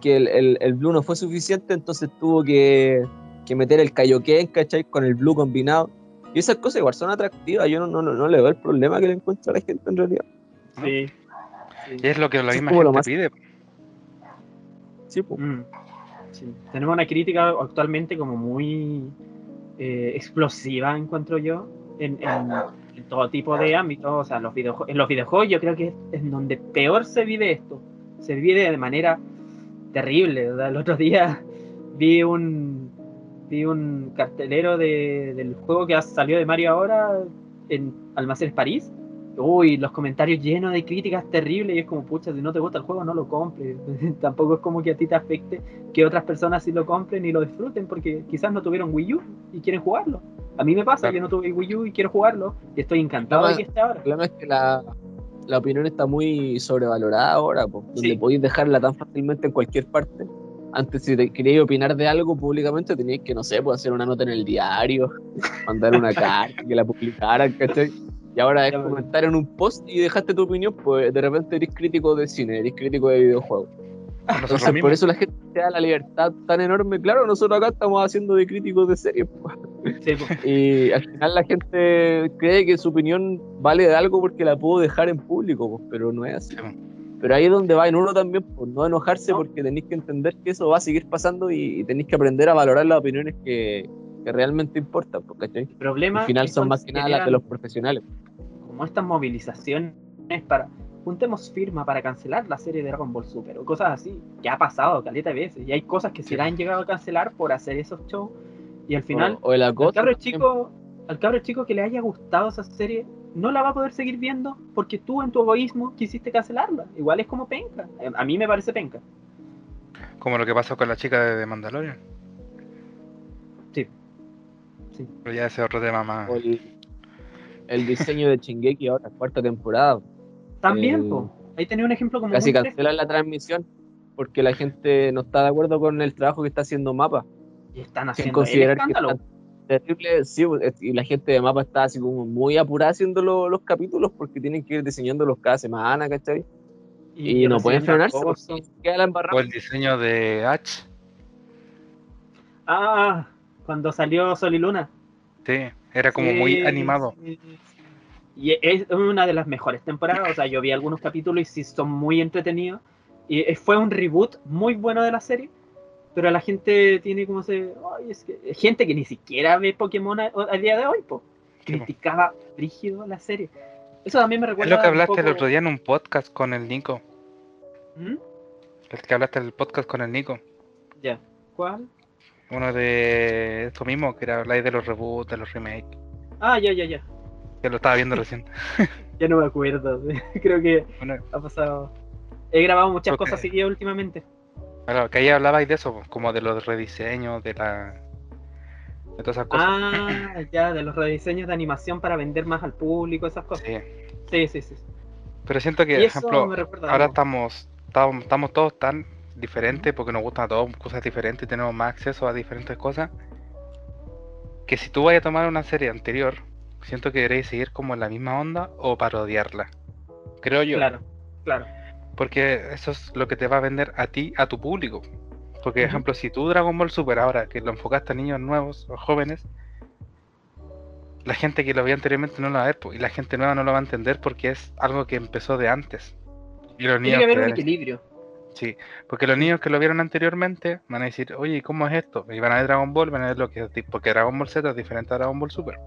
que el, el Blue no fue suficiente, entonces tuvo que que meter el Kaioken, ¿cachai? Con el blue combinado. Y esas cosas igual son atractivas. Yo no, no, no, le veo el problema que le encuentra a la gente en realidad. Sí. es lo que la misma gente pide. Sí, pues. sí, Tenemos una crítica actualmente como muy eh, explosiva, encuentro yo, en, todo tipo de ámbitos. O sea, los en los videojuegos yo creo que es en donde peor se vive esto. Se vive de manera terrible. El otro día vi un, vi un cartelero de, del juego que ha salido de Mario ahora en Almacenes París. Uy, los comentarios llenos de críticas terribles y es como, pucha, si no te gusta el juego no lo compres. Tampoco es como que a ti te afecte que otras personas sí lo compren y lo disfruten porque quizás no tuvieron Wii U y quieren jugarlo. A mí me pasa, que yo no tuve Wii U y quiero jugarlo y estoy encantado de que esté ahora. El problema es que la, la opinión está muy sobrevalorada ahora, donde podéis dejarla tan fácilmente en cualquier parte antes si querías opinar de algo públicamente tenías que, no sé, pues hacer una nota en el diario, mandar una carta, que la publicaran, ¿cachai? Y ahora es comentar en un post y dejaste tu opinión, pues de repente eres crítico de cine, eres crítico de videojuegos. Entonces, por eso la gente te da la libertad tan enorme. Claro, nosotros acá estamos haciendo de críticos de series. Pues. pues. Y al final la gente cree que su opinión vale de algo porque la puedo dejar en público, pues, pero no es así. Pero ahí es donde va en uno también, por no enojarse, porque tenéis que entender que eso va a seguir pasando y, tenéis que aprender a valorar las opiniones que, realmente importan, porque al final son más que nada las de los profesionales. Como estas movilizaciones para juntemos firma para cancelar la serie de Dragon Ball Super o cosas así, que ha pasado caleta de veces y hay cosas que se la han llegado a cancelar por hacer esos shows y al final o, al cabro chico al cabro chico que le haya gustado esa serie no la va a poder seguir viendo porque tú en tu egoísmo quisiste cancelarla. Igual es como penca. Eh, a mí me parece penca. Como lo que pasó con la chica de Mandalorian. Sí. sí. Pero ya ese otro tema más. El, diseño de Chingeki ahora, cuarta temporada. También, ahí tenía un ejemplo como. Casi cancelan la transmisión porque la gente no está de acuerdo con el trabajo que está haciendo Mapa. Y están haciendo el escándalo. terrible, sí, y la gente de Mapa está así como muy apurada haciendo los capítulos porque tienen que ir diseñándolos cada semana, ¿cachai? Y, no pueden frenarse O el diseño de H. Ah, cuando salió Sol y Luna. Sí, era como muy animado. Y es una de las mejores temporadas. O sea, yo vi algunos capítulos y sí son muy entretenidos. Y fue un reboot muy bueno de la serie. Pero la gente tiene como se. Ay, es que, gente que ni siquiera ve Pokémon a, día de hoy, po, criticaba rígido la serie. Eso también me recuerda. Es lo que hablaste el otro día en un podcast con el Nico. ¿Mm? El que hablaste el podcast con el Nico. Ya. ¿Cuál? Uno de esto mismo, que era hablar de los reboots, de los remakes. Ah, ya, ya, ya. Que lo estaba viendo recién. ya no me acuerdo. Creo que ha pasado. He grabado muchas cosas seguidas últimamente. Claro, que ahí hablabais de eso, como de los rediseños, de la. de todas esas cosas. Ah, ya, de los rediseños de animación para vender más al público, esas cosas. Sí, sí, sí. sí. Pero siento que, por ejemplo, ahora estamos, estamos, estamos todos tan diferentes porque nos gustan a todos cosas diferentes y tenemos más acceso a diferentes cosas. Que si tú vayas a tomar una serie anterior siento que deberéis seguir como en la misma onda o parodiarla. Creo yo. Claro, claro. Porque eso es lo que te va a vender a ti, a tu público. Porque, por ejemplo, si tú Dragon Ball Super ahora, que lo enfocaste a niños nuevos o jóvenes, la gente que lo vio anteriormente no lo va a ver, y la gente nueva no lo va a entender porque es algo que empezó de antes. Y los Tiene que haber un equilibrio. Sí, porque los niños que lo vieron anteriormente van a decir, oye, ¿cómo es esto? Y van a ver Dragon Ball, van a ver lo que es, porque Dragon Ball Z es diferente a Dragon Ball Super.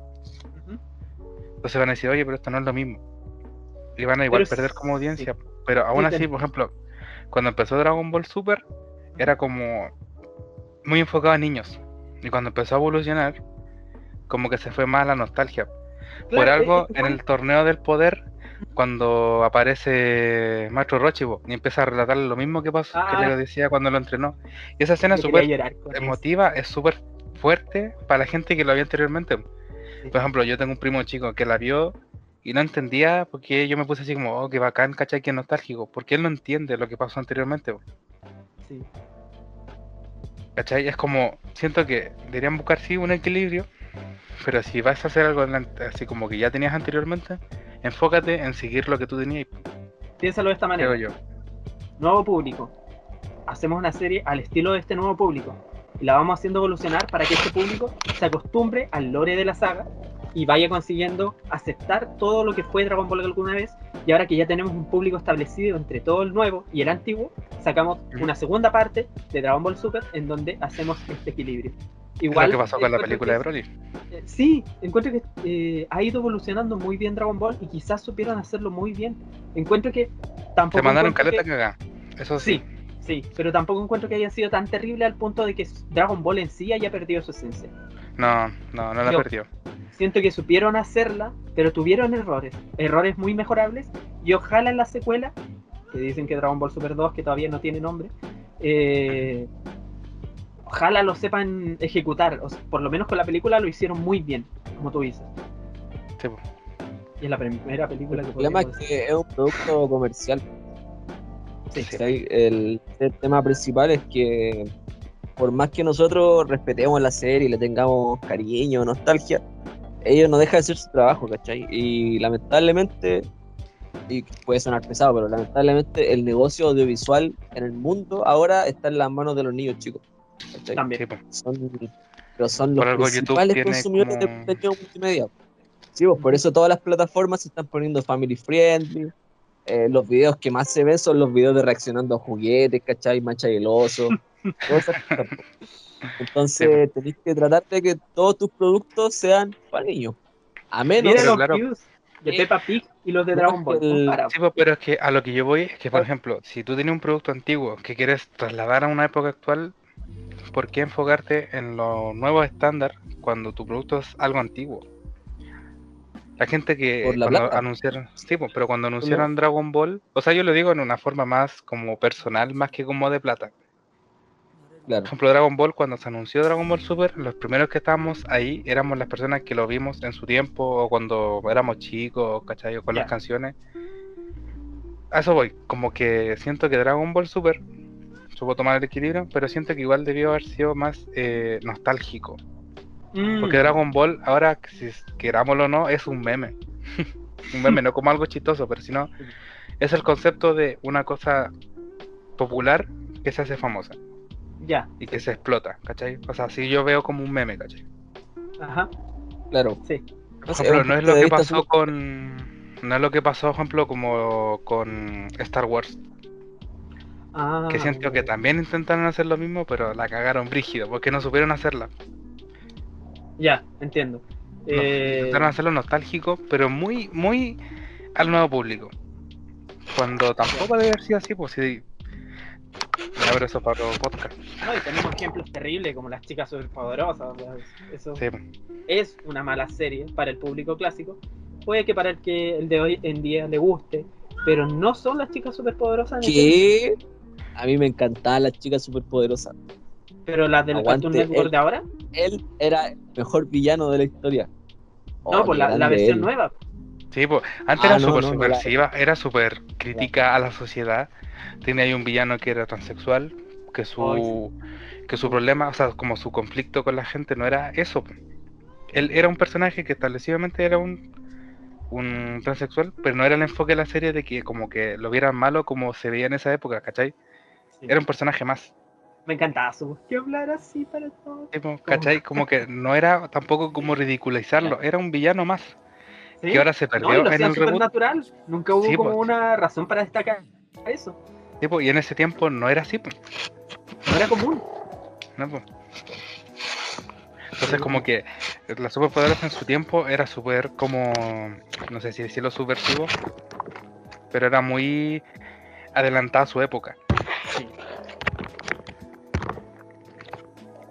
Entonces van a decir, oye, pero esto no es lo mismo. Y van a igual perder como audiencia. Pero aún así, por ejemplo, cuando empezó Dragon Ball Super, era como muy enfocado a niños. Y cuando empezó a evolucionar, como que se fue más a la nostalgia. por algo, en el torneo del poder, cuando aparece Maestro Rochibo y empieza a relatar lo mismo que pasó, que le ah. decía cuando lo entrenó. Y esa escena es súper emotiva, es súper fuerte para la gente que lo había anteriormente. Por ejemplo, yo tengo un primo chico que la vio y no entendía porque yo me puse así como, oh, qué bacán, ¿cachai? Que nostálgico. Porque él no entiende lo que pasó anteriormente. Sí. ¿Cachai? Es como, siento que deberían buscar sí un equilibrio, pero si vas a hacer algo así como que ya tenías anteriormente, enfócate en seguir lo que tú tenías. Piénsalo de esta manera. yo. Nuevo público. Hacemos una serie al estilo de este nuevo público y la vamos haciendo evolucionar para que este público se acostumbre al lore de la saga y vaya consiguiendo aceptar todo lo que fue Dragon Ball alguna vez y ahora que ya tenemos un público establecido entre todo el nuevo y el antiguo, sacamos una segunda parte de Dragon Ball Super en donde hacemos este equilibrio. Igual, ¿Qué pasó con la película de Broly? Eh, sí, encuentro que eh, ha ido evolucionando muy bien Dragon Ball y quizás supieron hacerlo muy bien. Encuentro que tampoco... Se mandaron caleta que... Eso sí. sí Sí, pero tampoco encuentro que haya sido tan terrible al punto de que Dragon Ball en sí haya perdido su esencia. No, no, no la perdió. Siento que supieron hacerla, pero tuvieron errores, errores muy mejorables, y ojalá en la secuela, que dicen que Dragon Ball Super 2, que todavía no tiene nombre, eh, ojalá lo sepan ejecutar, o por lo menos con la película lo hicieron muy bien, como tú dices. Sí. Y es la primera película que El problema es que es un producto comercial el, tema principal es que por más que nosotros respetemos la serie y le tengamos cariño, nostalgia, ellos no dejan de hacer su trabajo, ¿cachai? Y lamentablemente, y puede sonar pesado, pero lamentablemente el negocio audiovisual en el mundo ahora está en las manos de los niños chicos. También. Son, pero son los principales consumidores de contenido multimedia. Sí, pues, por eso todas las plataformas se están poniendo family friendly, eh, los videos que más se ven son los videos de reaccionando a juguetes, ¿cachai? Mancha y el oso. Entonces tenéis que tratar de que todos tus productos sean para niños. A menos de Peppa Pig y los de Dragon Ball. Sí, pues, pero es que a lo que yo voy es que, por ejemplo, si tú tienes un producto antiguo que quieres trasladar a una época actual, ¿por qué enfocarte en los nuevos estándares cuando tu producto es algo antiguo? La gente que cuando anunciaron, sí, pues, pero cuando anunciaron Dragon Ball, o sea, yo lo digo en una forma más como personal, más que como de plata. Por ejemplo, Dragon Ball, cuando se anunció Dragon Ball Super, los primeros que estábamos ahí éramos las personas que lo vimos en su tiempo o cuando éramos chicos, ¿cachai? O con las canciones. A eso voy, como que siento que Dragon Ball Super supo tomar el equilibrio, pero siento que igual debió haber sido más eh, nostálgico. Mm. Porque Dragon Ball, ahora, si querámoslo o no, es un meme. un meme, no como algo chistoso, pero sino es el concepto de una cosa popular que se hace famosa. Ya. Y que se explota, ¿cachai? O sea, si yo veo como un meme, ¿cachai? Ajá. Claro. Sí. Por ejemplo, no es lo que pasó con. No es lo que pasó, por ejemplo, como con Star Wars. Ah, que siento que también intentaron hacer lo mismo, pero la cagaron brígido, porque no supieron hacerla. Ya, entiendo. Eh, intentaron hacerlo nostálgico, pero muy, muy al nuevo público. Cuando tampoco debe haber sido así, pues si abro eso para los podcast. No, y tenemos ejemplos terribles como las chicas superpoderosas. Eso es una mala serie para el público clásico. Puede que para el que el de hoy en día le guste, pero no son las chicas superpoderosas. ¿Qué? A mí me encantaban las chicas superpoderosas. ¿Pero las del Cartoon Network de ahora? Él era el mejor villano de la historia. No, pues la, versión nueva. Sí, pues antes ah, era súper subversiva, era súper crítica a la sociedad tiene ahí un villano que era transexual, que su, que su problema, o sea, como su conflicto con la gente no era eso. Él era un personaje que establecidamente era un, un transexual, pero no era el enfoque de la serie de que como que lo vieran malo como se veía en esa época, ¿cachai? Era un personaje más. Me encantaba su que hablar así para todos. ¿Cachai? Como que no era tampoco como ridiculizarlo, era un villano más. Que ahora se perdió en el reboot. natural. Nunca hubo como una razón para destacar eso y en ese tiempo no era así, No era común. Entonces como que la superpoderosa en su tiempo era súper como, no sé si decirlo subversivo, pero era muy adelantada a su época.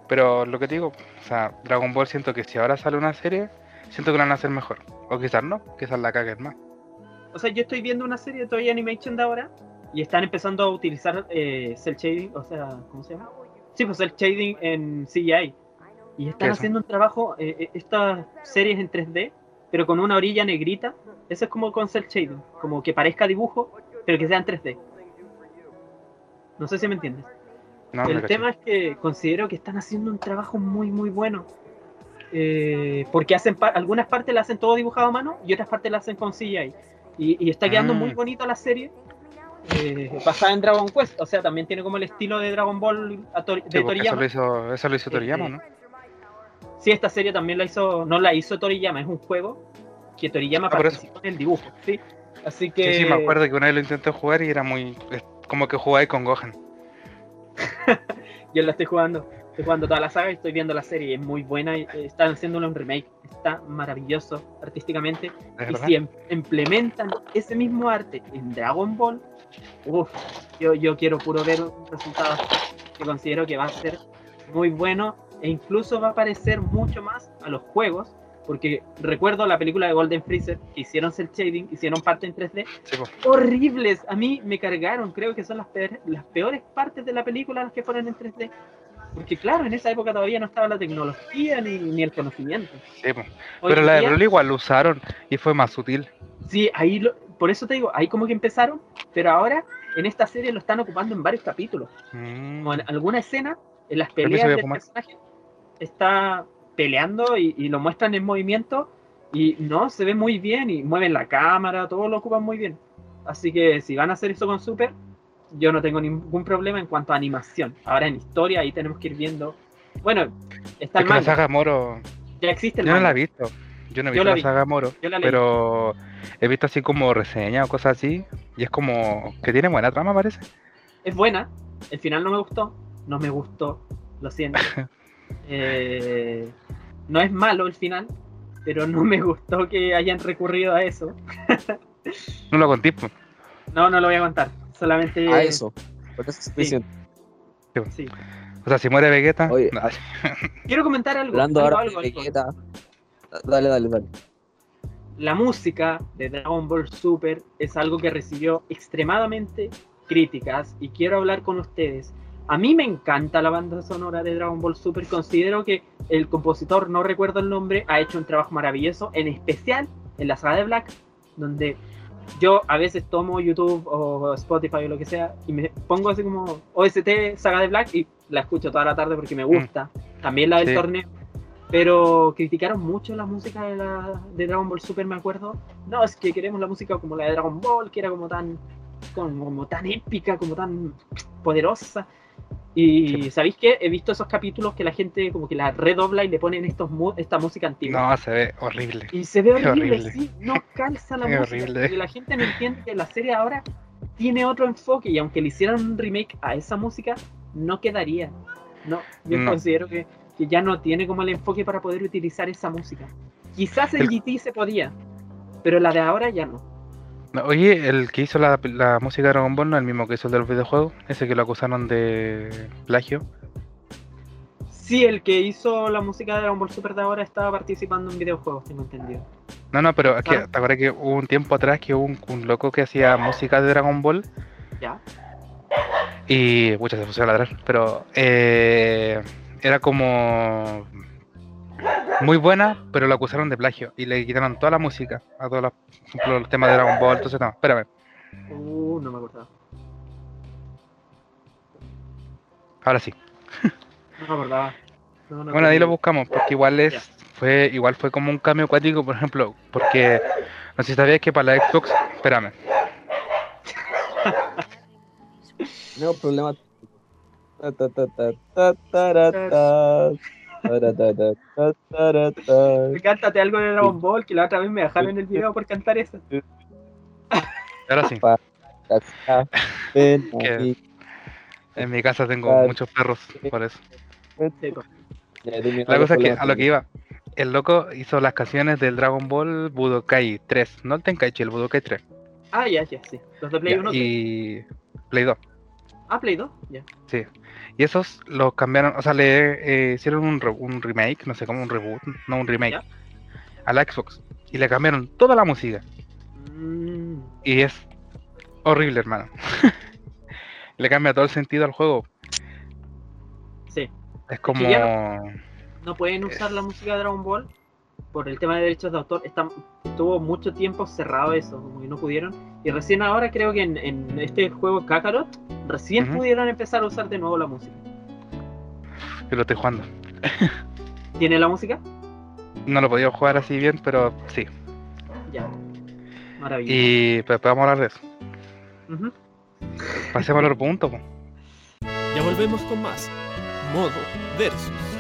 Pero lo que digo, o sea, Dragon Ball siento que si ahora sale una serie, siento que la van a hacer mejor. O quizás no, quizás la caguen más. O sea, yo estoy viendo una serie de Toy Animation de ahora y están empezando a utilizar eh, cel shading, o sea, ¿cómo se llama? Sí, pues cel shading en CGI. Y están haciendo un trabajo, eh, eh, estas series en 3D, pero con una orilla negrita. Eso es como con cel shading, como que parezca dibujo, pero que sea en 3D. No sé si me entiendes. el tema es que considero que están haciendo un trabajo muy, muy bueno. porque hacen algunas partes la hacen todo dibujado a mano y otras partes la hacen con CGI. Y, está quedando muy mm. bonito la serie eh, basada en Dragon Quest, o sea, también tiene como el estilo de Dragon Ball de Toriyama. Eso lo hizo, Toriyama, ¿no? Sí, esta serie también la hizo, no la hizo Toriyama, es un juego que Toriyama ah, participó en el dibujo, sí. Así que... Sí, sí, me acuerdo que una vez lo intenté jugar y era muy... como que jugáis con Gohan. Yo la estoy jugando, estoy jugando toda la saga y estoy viendo la serie, es muy buena, y están haciendo un remake, está maravilloso artísticamente. Y si em, implementan ese mismo arte en Dragon Ball, Uf, yo, yo quiero puro ver un resultado que considero que va a ser muy bueno e incluso va a parecer mucho más a los juegos, porque recuerdo la película de Golden Freezer que hicieron cel shading, hicieron parte en 3D, horribles, a mí me cargaron, creo que son las peores, las peores partes de la película las que fueron en 3D. Porque claro, en esa época todavía no estaba la tecnología ni, ni el conocimiento. pero la de Broly igual lo usaron y fue más sutil. Sí, ahí lo, por eso te digo, ahí como que empezaron, pero ahora en esta serie lo están ocupando en varios capítulos. Mm. en alguna escena, en las peleas del personaje, está peleando y, lo muestran en movimiento y no, se ve muy bien y mueven la cámara, todo lo ocupan muy bien. Así que si van a hacer eso con Super, yo no tengo ningún problema en cuanto a animación. Ahora en historia ahí tenemos que ir viendo. Bueno, está el manga. La saga Moro. Ya existe el Yo no la he visto. Yo no he visto la, saga Moro. pero he visto así como reseñas o cosas así, Y es como que tiene buena trama, parece. Es buena. El final no me gustó. No me gustó. Lo siento. Eh, no es malo el final, pero no me gustó que hayan recurrido a eso. no lo conté. No, no lo voy a contar. Solamente. A eso. Porque es suficiente. Sí. O sea, si muere Vegeta. Quiero comentar algo. Hablando ahora de Vegeta. Dale, dale, dale. La música de Dragon Ball Super es algo que recibió extremadamente críticas y quiero hablar con ustedes. A mí me encanta la banda sonora de Dragon Ball Super. Considero que el compositor, no recuerdo el nombre, ha hecho un trabajo maravilloso, en especial en la saga de Black, donde yo a veces tomo YouTube o Spotify o lo que sea y me pongo así como OST Saga de Black y la escucho toda la tarde porque me gusta. Mm. También la del torneo. Pero criticaron mucho la música de, la, de Dragon Ball Super, me acuerdo. No, es que queremos la música como la de Dragon Ball, que era como tan, como tan épica, como tan poderosa. Y ¿sabéis qué? He visto esos capítulos que la gente como que la redobla y le ponen estos esta música antigua. No, se ve horrible. Y se ve horrible, sí, no calza la música. Horrible. la gente no entiende que la serie ahora tiene otro enfoque y aunque le hicieran un remake a esa música, no quedaría. No, yo considero que, que, ya no tiene como el enfoque para poder utilizar esa música. Quizás en GT se podía, pero la de ahora ya no. Oye, el que hizo la, música de Dragon Ball no es el mismo que hizo el de los videojuegos, ese que lo acusaron de plagio. Sí, el que hizo la música de Dragon Ball Super de ahora estaba participando en videojuegos, tengo entendido. No, no, pero te acuerdas que hubo un tiempo atrás que hubo un, loco que hacía música de Dragon Ball. Ya. Y. Muchas se pusieron a ladrar, pero. Eh, era como muy buena, pero lo acusaron de plagio y le quitaron toda la música a todos los, los temas de Dragon Ball, entonces no, espérame. Uh, no me acordaba. Ahora sí. No me acordaba. bueno, ahí lo buscamos, porque igual es, fue, igual fue como un cambio acuático, por ejemplo, porque no sé si sabías que para la Xbox, espérame. no problema. Cántate algo de Dragon Ball, que la otra vez me dejaron en el video por cantar eso. Ahora sí. en mi casa tengo muchos perros, por eso. La cosa es que a lo que iba, el loco hizo las canciones del Dragon Ball Budokai 3, no el Tenkaichi, el Budokai 3. Ah, ya, ya, sí. Los de Play 1. Y Play 2. Ah, Play 2, ya. Sí. Y esos los cambiaron, o sea, le eh, hicieron un, un, remake, no sé cómo, un reboot, no un remake, a la Xbox. Y le cambiaron toda la música. Mm. Y es horrible, hermano. le cambia todo el sentido al juego. Sí. Es como... no, pueden usar la música de Dragon Ball por el tema de derechos de autor. Está, estuvo mucho tiempo cerrado eso, como que no pudieron. Y recién ahora creo que en, este juego Kakarot recién pudieron empezar a usar de nuevo la música. Yo lo estoy jugando. ¿Tiene la música? No lo podía jugar así bien, pero sí. Ya. Maravilloso. Y pues vamos a hablar de eso. Pasemos al otro punto. Ya volvemos con más. Modo versus.